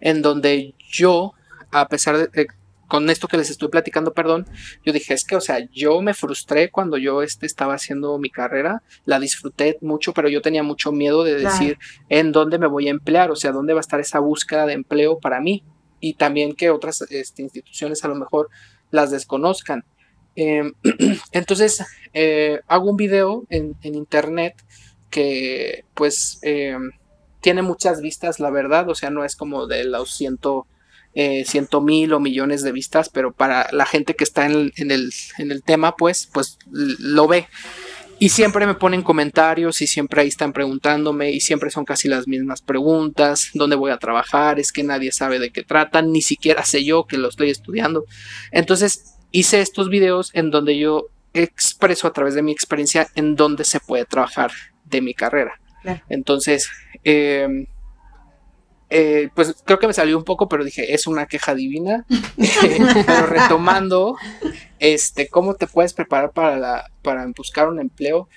en donde yo, a pesar de, con esto que les estoy platicando, perdón, yo dije, es que, o sea, yo me frustré cuando yo este, estaba haciendo mi carrera, la disfruté mucho, pero yo tenía mucho miedo de decir en dónde me voy a emplear, o sea, dónde va a estar esa búsqueda de empleo para mí y también que otras este, instituciones a lo mejor las desconozcan. Em, entonces, eh, hago un video en, internet que pues em, tiene muchas vistas, la verdad, o sea, no es como de los ciento eh, ciento mil o millones de vistas, pero para la gente que está en el, en el, tema, pues, pues lo ve. Y siempre me ponen comentarios y siempre ahí están preguntándome y siempre son casi las mismas preguntas, dónde voy a trabajar, es que nadie sabe de qué tratan, ni siquiera sé yo que lo estoy estudiando. Entonces hice estos videos en donde yo expreso a través de mi experiencia en dónde se puede trabajar de mi carrera. Entonces, eh, eh, pues creo que me salió un poco, pero dije, es una queja divina. pero retomando, este, ¿cómo te puedes preparar para, la, para buscar un empleo?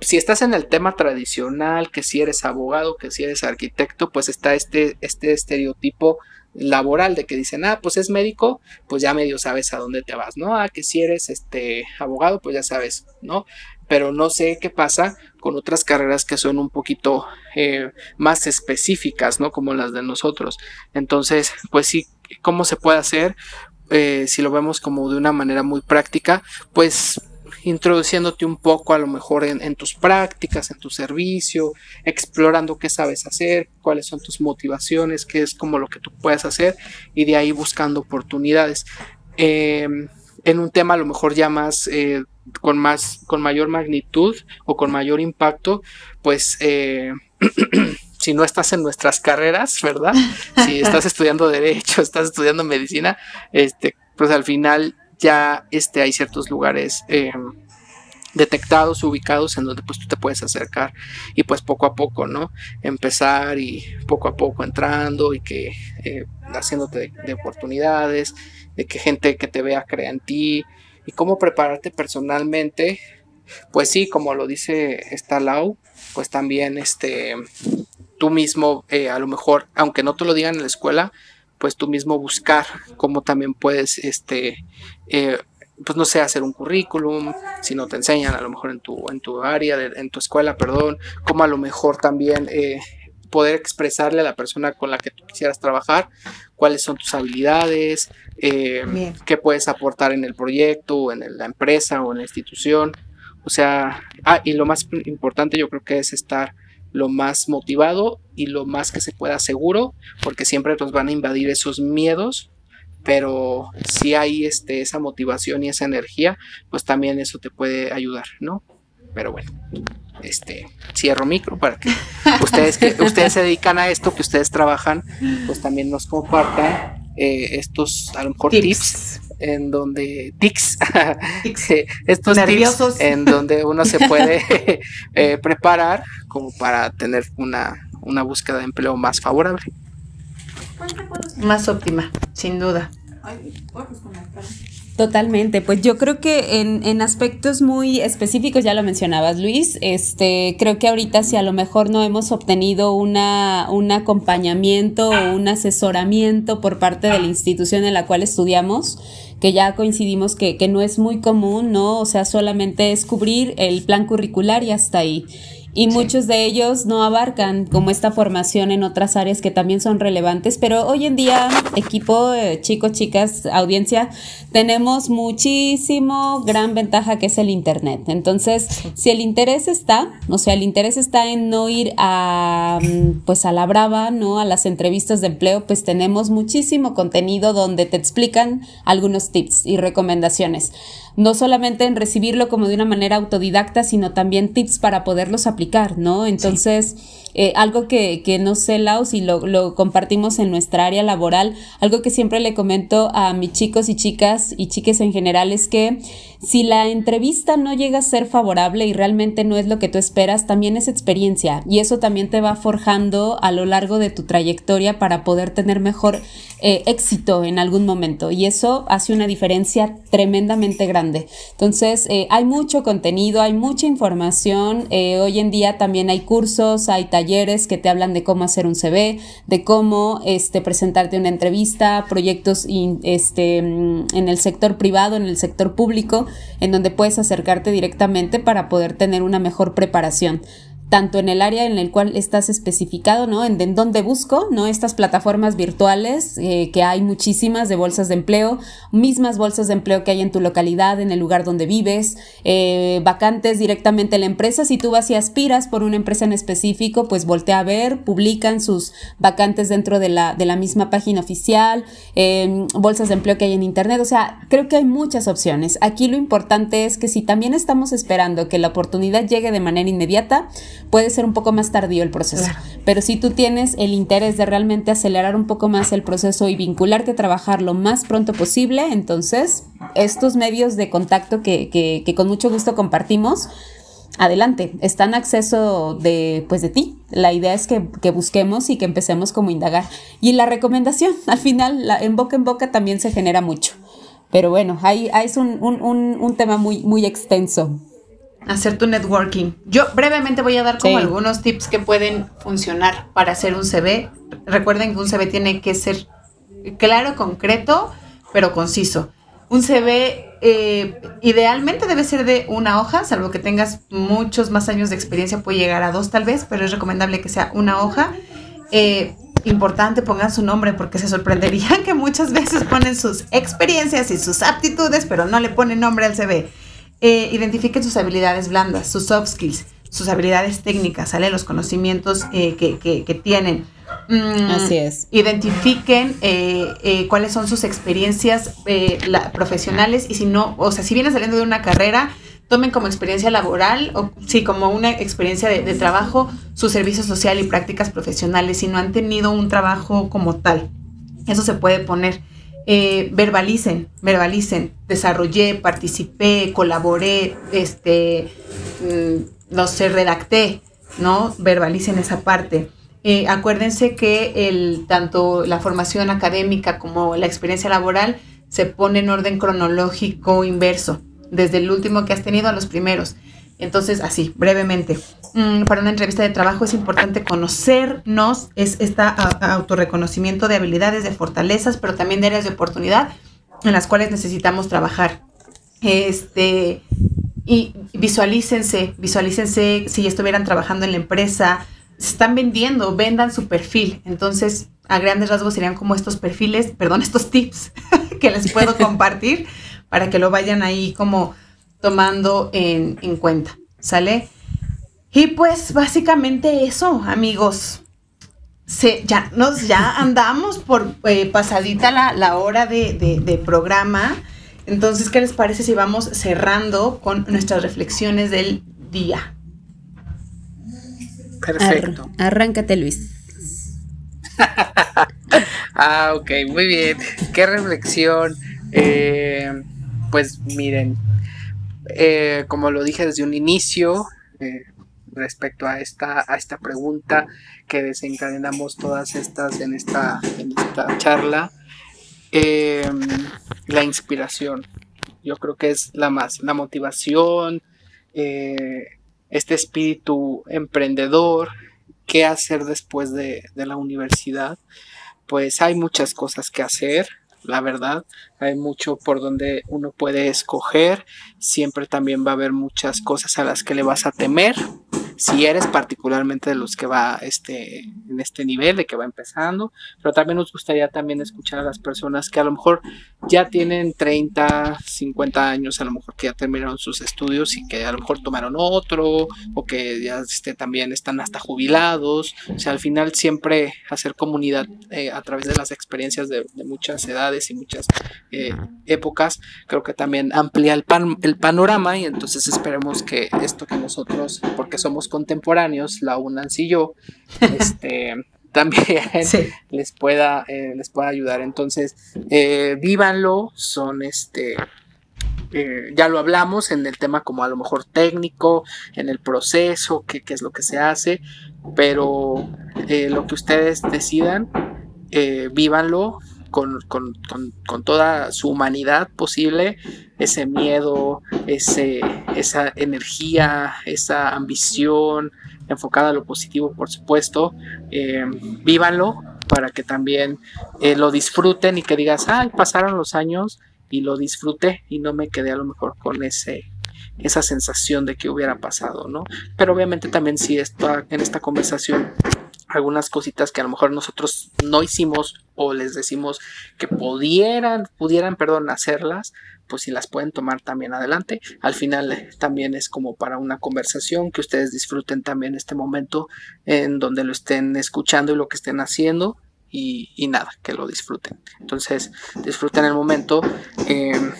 Si estás en el tema tradicional, que si eres abogado, que si eres arquitecto, pues está este, este estereotipo laboral de que dicen, ah, pues es médico, pues ya medio sabes a dónde te vas, ¿no? Ah, que si eres este abogado, pues ya sabes, ¿no? Pero no sé qué pasa con otras carreras que son un poquito eh, más específicas, ¿no? Como las de nosotros. Entonces, pues sí, ¿cómo se puede hacer? Eh, si lo vemos como de una manera muy práctica, pues introduciéndote un poco a lo mejor en, tus prácticas, en tu servicio, explorando qué sabes hacer, cuáles son tus motivaciones, qué es como lo que tú puedes hacer y de ahí buscando oportunidades. Em, en un tema a lo mejor ya más eh, con más con mayor magnitud o con mayor impacto pues eh, si no estás en nuestras carreras verdad si estás estudiando derecho estás estudiando medicina este pues al final ya este, hay ciertos lugares eh, detectados, ubicados en donde pues tú te puedes acercar y pues poco a poco, ¿no? Empezar y poco a poco entrando y que eh, haciéndote de, oportunidades, de que gente que te vea crea en ti y cómo prepararte personalmente. Pues sí, como lo dice esta Lau, pues también este, tú mismo, eh, a lo mejor, aunque no te lo digan en la escuela, pues tú mismo buscar cómo también puedes, este, eh, pues no sé, hacer un currículum, si no te enseñan a lo mejor en tu, en tu área, en tu escuela, perdón, cómo a lo mejor también eh, poder expresarle a la persona con la que tú quisieras trabajar cuáles son tus habilidades, eh, qué puedes aportar en el proyecto, en la empresa o en la institución. O sea, ah, y lo más importante yo creo que es estar lo más motivado y lo más que se pueda seguro, porque siempre nos van a invadir esos miedos, pero si hay este, esa motivación y esa energía, pues también eso te puede ayudar, ¿no? Pero bueno, este, cierro micro para que ustedes que ustedes se dedican a esto, que ustedes trabajan, pues también nos compartan eh, estos a lo mejor tips en donde tics, estos tips en donde uno se puede eh, preparar como para tener una, una búsqueda de empleo más favorable. Más óptima, sin duda. Totalmente, pues yo creo que en, aspectos muy específicos, ya lo mencionabas Luis, este, creo que ahorita si a lo mejor no hemos obtenido una, un acompañamiento o un asesoramiento por parte de la institución en la cual estudiamos, que ya coincidimos que, que no es muy común, ¿no? O sea, solamente es cubrir el plan curricular y hasta ahí y muchos de ellos no abarcan como esta formación en otras áreas que también son relevantes, pero hoy en día, equipo, eh, chicos, chicas, audiencia, tenemos muchísimo gran ventaja que es el Internet. Entonces, si el interés está, o sea, el interés está en no ir a, mm, pues a la brava, ¿no? A las entrevistas de empleo, pues tenemos muchísimo contenido donde te explican algunos tips y recomendaciones no solamente en recibirlo como de una manera autodidacta, sino también tips para poderlos aplicar, ¿no? Entonces, eh, algo que, que, no sé, Laus, y lo, lo, compartimos en nuestra área laboral, algo que siempre le comento a mis chicos y chicas y chiques en general es que si la entrevista no llega a ser favorable y realmente no es lo que tú esperas, también es experiencia. Y eso también te va forjando a lo largo de tu trayectoria para poder tener mejor eh, éxito en algún momento. Y eso hace una diferencia tremendamente grande. Entonces, eh, hay mucho contenido, hay mucha información, hoy en día también hay cursos, hay talleres que te hablan de cómo hacer un CV, de cómo este, presentarte una entrevista, proyectos este, mm, en el sector privado, en el sector público, en donde puedes acercarte directamente para poder tener una mejor preparación tanto en el área en el cual estás especificado, ¿no? En, en dónde busco, ¿no? Estas plataformas virtuales, eh, que hay muchísimas de bolsas de empleo, mismas bolsas de empleo que hay en tu localidad, en el lugar donde vives, eh, vacantes directamente en la empresa. Si tú vas y aspiras por una empresa en específico, pues voltea a ver, publican sus vacantes dentro de la, de la misma página oficial, em, bolsas de empleo que hay en internet. O sea, creo que hay muchas opciones. Aquí lo importante es que si también estamos esperando que la oportunidad llegue de manera inmediata, puede ser un poco más tardío el proceso. Pero si tú tienes el interés de realmente acelerar un poco más el proceso y vincularte a trabajar lo más pronto posible, entonces estos medios de contacto que, que, que con mucho gusto compartimos, adelante, está en acceso de, pues de ti. La idea es que, busquemos y que empecemos como a indagar. Y la recomendación, al final, la, en boca en boca también se genera mucho. Pero bueno, ahí, es un, tema muy, muy extenso. Hacer tu networking. Yo brevemente voy a dar como algunos tips que pueden funcionar para hacer un CV. Recuerden que un CV tiene que ser claro, concreto, pero conciso. Un CV eh, idealmente debe ser de una hoja, salvo que tengas muchos más años de experiencia, puede llegar a dos tal vez, pero es recomendable que sea una hoja. Eh, importante, pongan su nombre porque se sorprenderían que muchas veces ponen sus experiencias y sus aptitudes, pero no le ponen nombre al CV. Eh, identifiquen sus habilidades blandas, sus soft skills, sus habilidades técnicas, ¿sale? Los conocimientos que, que, tienen. Mm, Así es. Identifiquen eh, eh, cuáles son sus experiencias eh, profesionales y si no, o sea, si vienen saliendo de una carrera, tomen como experiencia laboral o sí, como una experiencia de, trabajo su servicio social y prácticas profesionales si no han tenido un trabajo como tal. Eso se puede poner. Verbalicen, verbalicen, desarrollé, participé, colaboré, este, mm, no sé, redacté, ¿no? Verbalicen esa parte. Eh, acuérdense que el, tanto la formación académica como la experiencia laboral se pone en orden cronológico inverso, desde el último que has tenido a los primeros. Entonces, así, brevemente. Mm, para una entrevista de trabajo es importante conocernos, es este autorreconocimiento de habilidades, de fortalezas, pero también de áreas de oportunidad en las cuales necesitamos trabajar. Este, y visualícense, visualícense si estuvieran trabajando en la empresa, se están vendiendo, vendan su perfil. Entonces, a grandes rasgos serían como estos perfiles, perdón, estos tips que les puedo compartir para que lo vayan ahí como tomando en, cuenta. ¿Sale? Y pues básicamente eso, amigos. Se, ya, nos, ya andamos por eh, pasadita la, hora de, de programa. Entonces, ¿qué les parece si vamos cerrando con nuestras reflexiones del día? Perfecto. arráncate, Luis. ah, ok, muy bien. Qué reflexión. Eh, pues miren, eh, como lo dije desde un inicio, eh, respecto a esta, a esta pregunta que desencadenamos todas estas en esta, en esta charla, la inspiración. Yo creo que es la más, la motivación, este espíritu emprendedor, qué hacer después de, la universidad, pues hay muchas cosas que hacer, la verdad, hay mucho por donde uno puede escoger, siempre también va a haber muchas cosas a las que le vas a temer, si eres particularmente de los que va este, en este nivel, de que va empezando, pero también nos gustaría también escuchar a las personas que a lo mejor ya tienen 30, 50 años, a lo mejor que ya terminaron sus estudios y que a lo mejor tomaron otro, o que ya este, también están hasta jubilados, o sea, al final siempre hacer comunidad eh, a través de las experiencias de, muchas edades y muchas eh, épocas, creo que también amplía el, pan, el panorama y entonces esperemos que esto que nosotros, porque somos contemporáneos, la UNANS y yo, este, también les, pueda, eh, les pueda ayudar. Entonces, eh, vívanlo, son este... Eh, ya lo hablamos en el tema como a lo mejor técnico, en el proceso, qué, es lo que se hace, pero lo que ustedes decidan, vívanlo, con, toda su humanidad posible, ese miedo, ese, esa energía, esa ambición enfocada a lo positivo, por supuesto. Eh, vívanlo para que también eh, lo disfruten y que digas, ay, pasaron los años y lo disfruté y no me quedé a lo mejor con ese esa sensación de que hubiera pasado, ¿no? Pero obviamente también si está en esta conversación algunas cositas que a lo mejor nosotros no hicimos o les decimos que pudieran, pudieran, perdón, hacerlas, pues si las pueden tomar también adelante. Al final eh, también es como para una conversación, que ustedes disfruten también este momento en donde lo estén escuchando y lo que estén haciendo. Y, nada, que lo disfruten. Entonces, disfruten el momento. Em,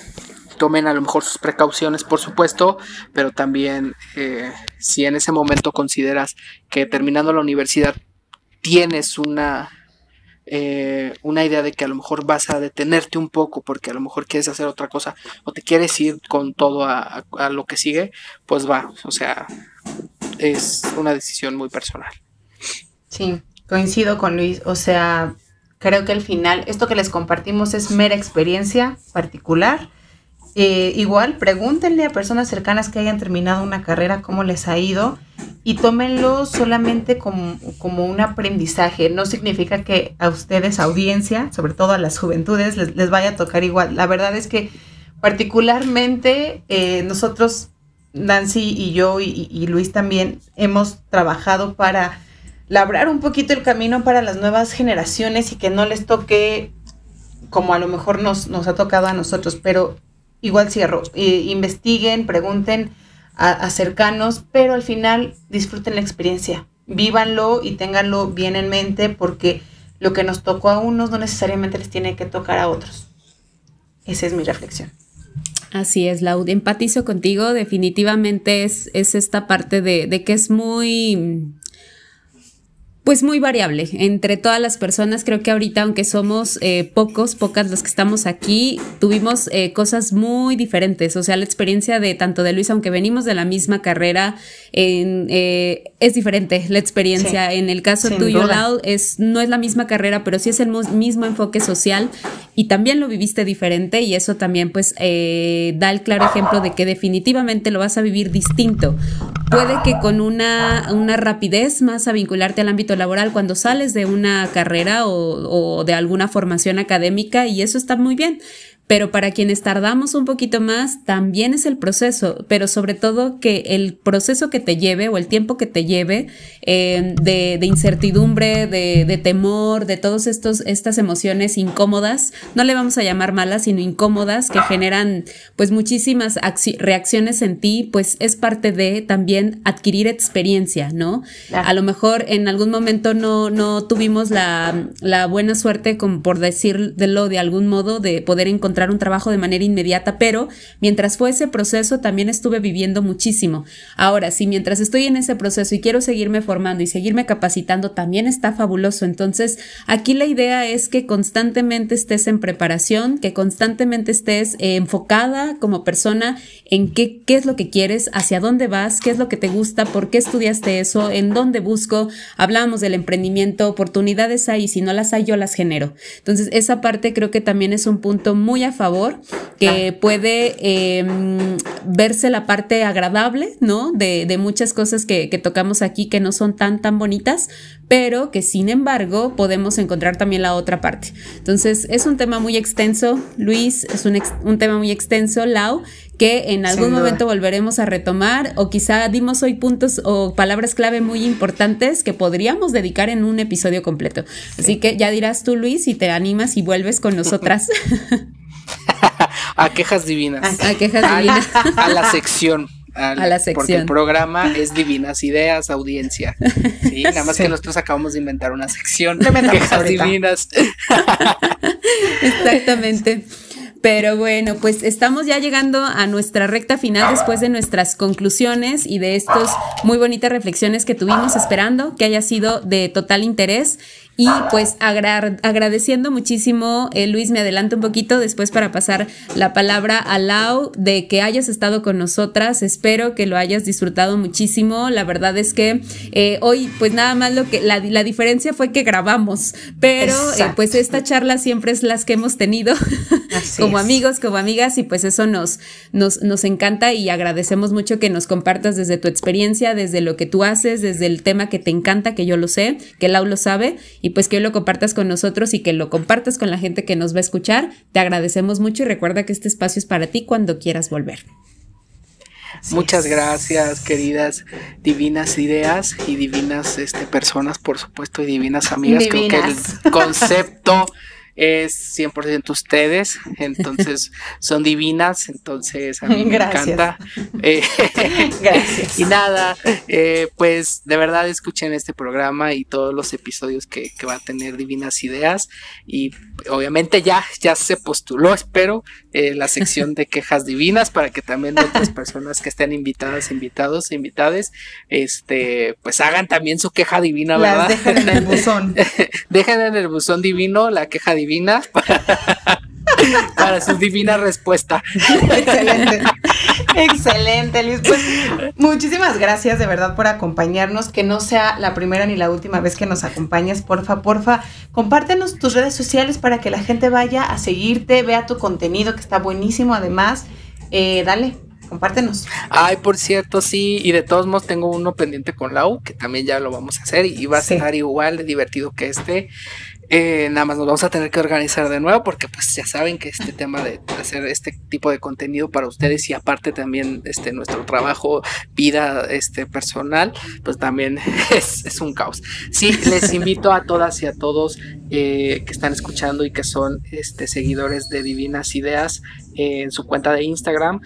tomen a lo mejor sus precauciones, por supuesto, pero también eh, si en ese momento consideras que terminando la universidad tienes una, eh, una idea de que a lo mejor vas a detenerte un poco porque a lo mejor quieres hacer otra cosa o te quieres ir con todo a, lo que sigue, pues va, o sea, es una decisión muy personal. Sí, coincido con Luis. O sea, creo que al final esto que les compartimos es mera experiencia particular. Eh, igual, pregúntenle a personas cercanas que hayan terminado una carrera cómo les ha ido y tómenlo solamente como, como un aprendizaje. No significa que a ustedes, audiencia, sobre todo a las juventudes, les, vaya a tocar igual. La verdad es que particularmente eh, nosotros, Nancy y yo y Luis también, hemos trabajado para labrar un poquito el camino para las nuevas generaciones y que no les toque como a lo mejor nos, nos ha tocado a nosotros, pero igual cierro, investiguen, pregunten a, cercanos, pero al final disfruten la experiencia, vívanlo y ténganlo bien en mente porque lo que nos tocó a unos no necesariamente les tiene que tocar a otros. Esa es mi reflexión. Así es, Laud. Empatizo contigo. Definitivamente es, es esta parte de, de que es muy pues muy variable entre todas las personas. Creo que ahorita, aunque somos eh, pocos, pocas los que estamos aquí, tuvimos eh, cosas muy diferentes. O sea, la experiencia de tanto de Luis, aunque venimos de la misma carrera, eh, es diferente la experiencia. En el caso tuyo, Lau, es, no es la misma carrera, pero sí es el mismo enfoque social y también lo viviste diferente y eso también pues da el claro ejemplo de que definitivamente lo vas a vivir distinto. Puede que con una, una rapidez más a vincularte al ámbito laboral cuando sales de una carrera o, o de alguna formación académica y eso está muy bien pero para quienes tardamos un poquito más, también es el proceso, pero sobre todo que el proceso que te lleve o el tiempo que te lleve eh, de, incertidumbre, de, temor, de todas estas emociones incómodas, no le vamos a llamar malas, sino incómodas, que generan pues muchísimas reacciones en ti, pues es parte de también adquirir experiencia, ¿no? A lo mejor en algún momento no, no tuvimos la, la buena suerte, como por decirlo de algún modo, de poder encontrar un trabajo de manera inmediata, pero mientras fue ese proceso también estuve viviendo muchísimo. Ahora, si mientras estoy en ese proceso y quiero seguirme formando y seguirme capacitando, también está fabuloso. Entonces, aquí la idea es que constantemente estés en preparación, que constantemente estés eh, enfocada como persona en qué, qué es lo que quieres, hacia dónde vas, qué es lo que te gusta, por qué estudiaste eso, en dónde busco. Hablábamos del emprendimiento, oportunidades hay si no las hay, yo las genero. Entonces, esa parte creo que también es un punto muy a favor, que puede em, verse la parte agradable, ¿no? De, de muchas cosas que, que, tocamos aquí que no son tan, tan bonitas, pero que sin embargo podemos encontrar también la otra parte. Entonces, es un tema muy extenso, Luis, es un, un tema muy extenso, Lau, que en algún momento volveremos a retomar o quizá dimos hoy puntos o palabras clave muy importantes que podríamos dedicar en un episodio completo. Así que ya dirás tú, Luis, si te animas y vuelves con nosotras. a quejas divinas. A, quejas divinas. A, la sección. a la sección. Porque el programa es Divinas Ideas, audiencia. Sí, nada más que nosotros acabamos de inventar una sección. Quejas divinas. Exactamente. Pero bueno, pues estamos ya llegando a nuestra recta final después de nuestras conclusiones y de estas muy bonitas reflexiones que tuvimos esperando que haya sido de total interés y pues agradeciendo muchísimo, eh, Luis, me adelanto un poquito después para pasar la palabra a Lau de que hayas estado con nosotras. Espero que lo hayas disfrutado muchísimo. La verdad es que eh, hoy, pues nada más lo que la, diferencia fue que grabamos, pero eh, pues esta charla siempre es las que hemos tenido como amigos, como amigas, y pues eso nos, nos, nos encanta y agradecemos mucho que nos compartas desde tu experiencia, desde lo que tú haces, desde el tema que te encanta, que yo lo sé, que Lau lo sabe, y pues que hoy lo compartas con nosotros y que lo compartas con la gente que nos va a escuchar. Te agradecemos mucho y recuerda que este espacio es para ti cuando quieras volver. Muchas gracias, queridas divinas ideas y divinas este, personas, por supuesto, y divinas amigas. Creo que el concepto es 100% ustedes, entonces son divinas, entonces a mí me encanta. Eh, Gracias. Y nada, eh, pues de verdad escuchen este programa y todos los episodios que, que va a tener divinas ideas y obviamente ya, ya se postuló, espero, eh, la sección de quejas divinas para que también otras personas que estén invitadas, invitados, invitades, este, pues hagan también su queja divina, ¿verdad? dejen en el buzón. dejen en el buzón divino la queja divina para, su divina respuesta. Excelente. Excelente, Luis. Pues muchísimas gracias de verdad por acompañarnos. Que no sea la primera ni la última vez que nos acompañes. Porfa, porfa, compártenos tus redes sociales para que la gente vaya a seguirte, vea tu contenido que está buenísimo además. Eh, dale, compártenos. Ay, por cierto, sí, y de todos modos tengo uno pendiente con Lau, que también ya lo vamos a hacer y va a estar igual de divertido que este. Eh, nada más nos vamos a tener que organizar de nuevo porque pues ya saben que este tema de hacer este tipo de contenido para ustedes y aparte también este nuestro trabajo, vida este personal, pues también es, un caos. Sí, les invito a todas y a todos eh, que están escuchando y que son este, seguidores de Divinas Ideas eh, en su cuenta de Instagram,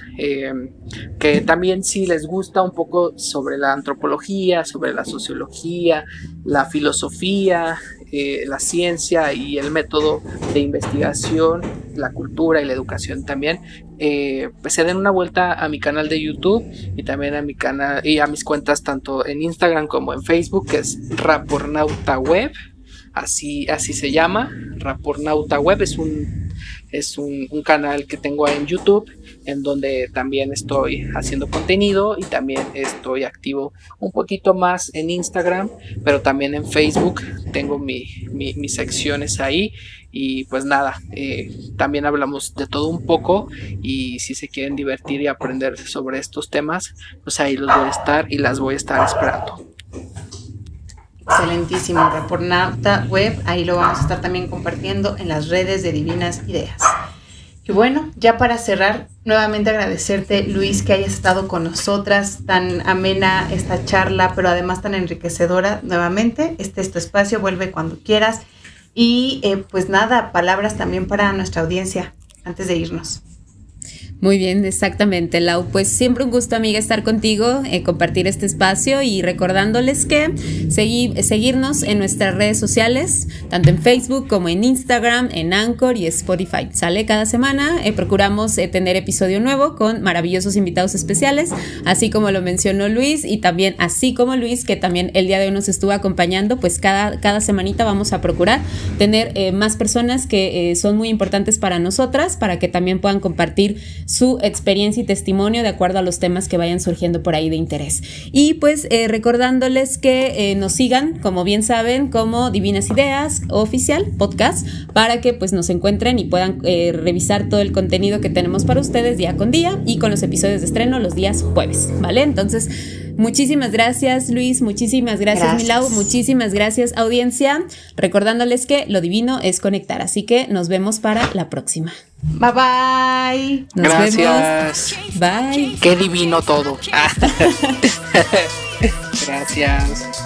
que también si les gusta un poco sobre la antropología, sobre la sociología, la filosofía, eh, la ciencia y el método de investigación, la cultura y la educación también, eh, pues se den una vuelta a mi canal de YouTube y también a mi canal y a mis cuentas tanto en Instagram como en Facebook, que es Rapornauta Web, así, así se llama, Rapornauta Web, es un es un, canal que tengo en YouTube en donde también estoy haciendo contenido y también estoy activo un poquito más en Instagram, pero también en Facebook tengo mis secciones ahí y pues nada, eh, también hablamos de todo un poco y si se quieren divertir y aprender sobre estos temas, pues ahí los voy a estar y las voy a estar esperando. Excelentísimo, Repornauta Web, ahí lo vamos a estar también compartiendo en las redes de Divinas Ideas. Y bueno, ya para cerrar, nuevamente agradecerte, Luis, que hayas estado con nosotras, tan amena esta charla, pero además tan enriquecedora nuevamente. Este es tu espacio, vuelve cuando quieras. Y eh, pues nada, palabras también para nuestra audiencia antes de irnos. Muy bien, exactamente, Lau. Pues siempre un gusto, amiga, estar contigo, eh, compartir este espacio y recordándoles que seguirnos en nuestras redes sociales, tanto en Facebook como en Instagram, en Anchor y Spotify. Sale cada semana, eh, procuramos eh, tener episodio nuevo con maravillosos invitados especiales, así como lo mencionó Luis y también así como Luis, que también el día de hoy nos estuvo acompañando, pues cada, cada semanita vamos a procurar tener más personas que son muy importantes para nosotras, para que también puedan compartir su experiencia y testimonio de acuerdo a los temas que vayan surgiendo por ahí de interés. Y pues eh, recordándoles que eh, nos sigan, como bien saben, como Divinas Ideas Oficial Podcast, para que pues nos encuentren y puedan eh, revisar todo el contenido que tenemos para ustedes día con día y con los episodios de estreno los días jueves, ¿vale? Entonces, Muchísimas gracias Luis, muchísimas gracias, Milau, muchísimas gracias audiencia, recordándoles que lo divino es conectar, así que nos vemos para la próxima. Bye bye. Nos gracias. Bye. Qué divino todo. gracias.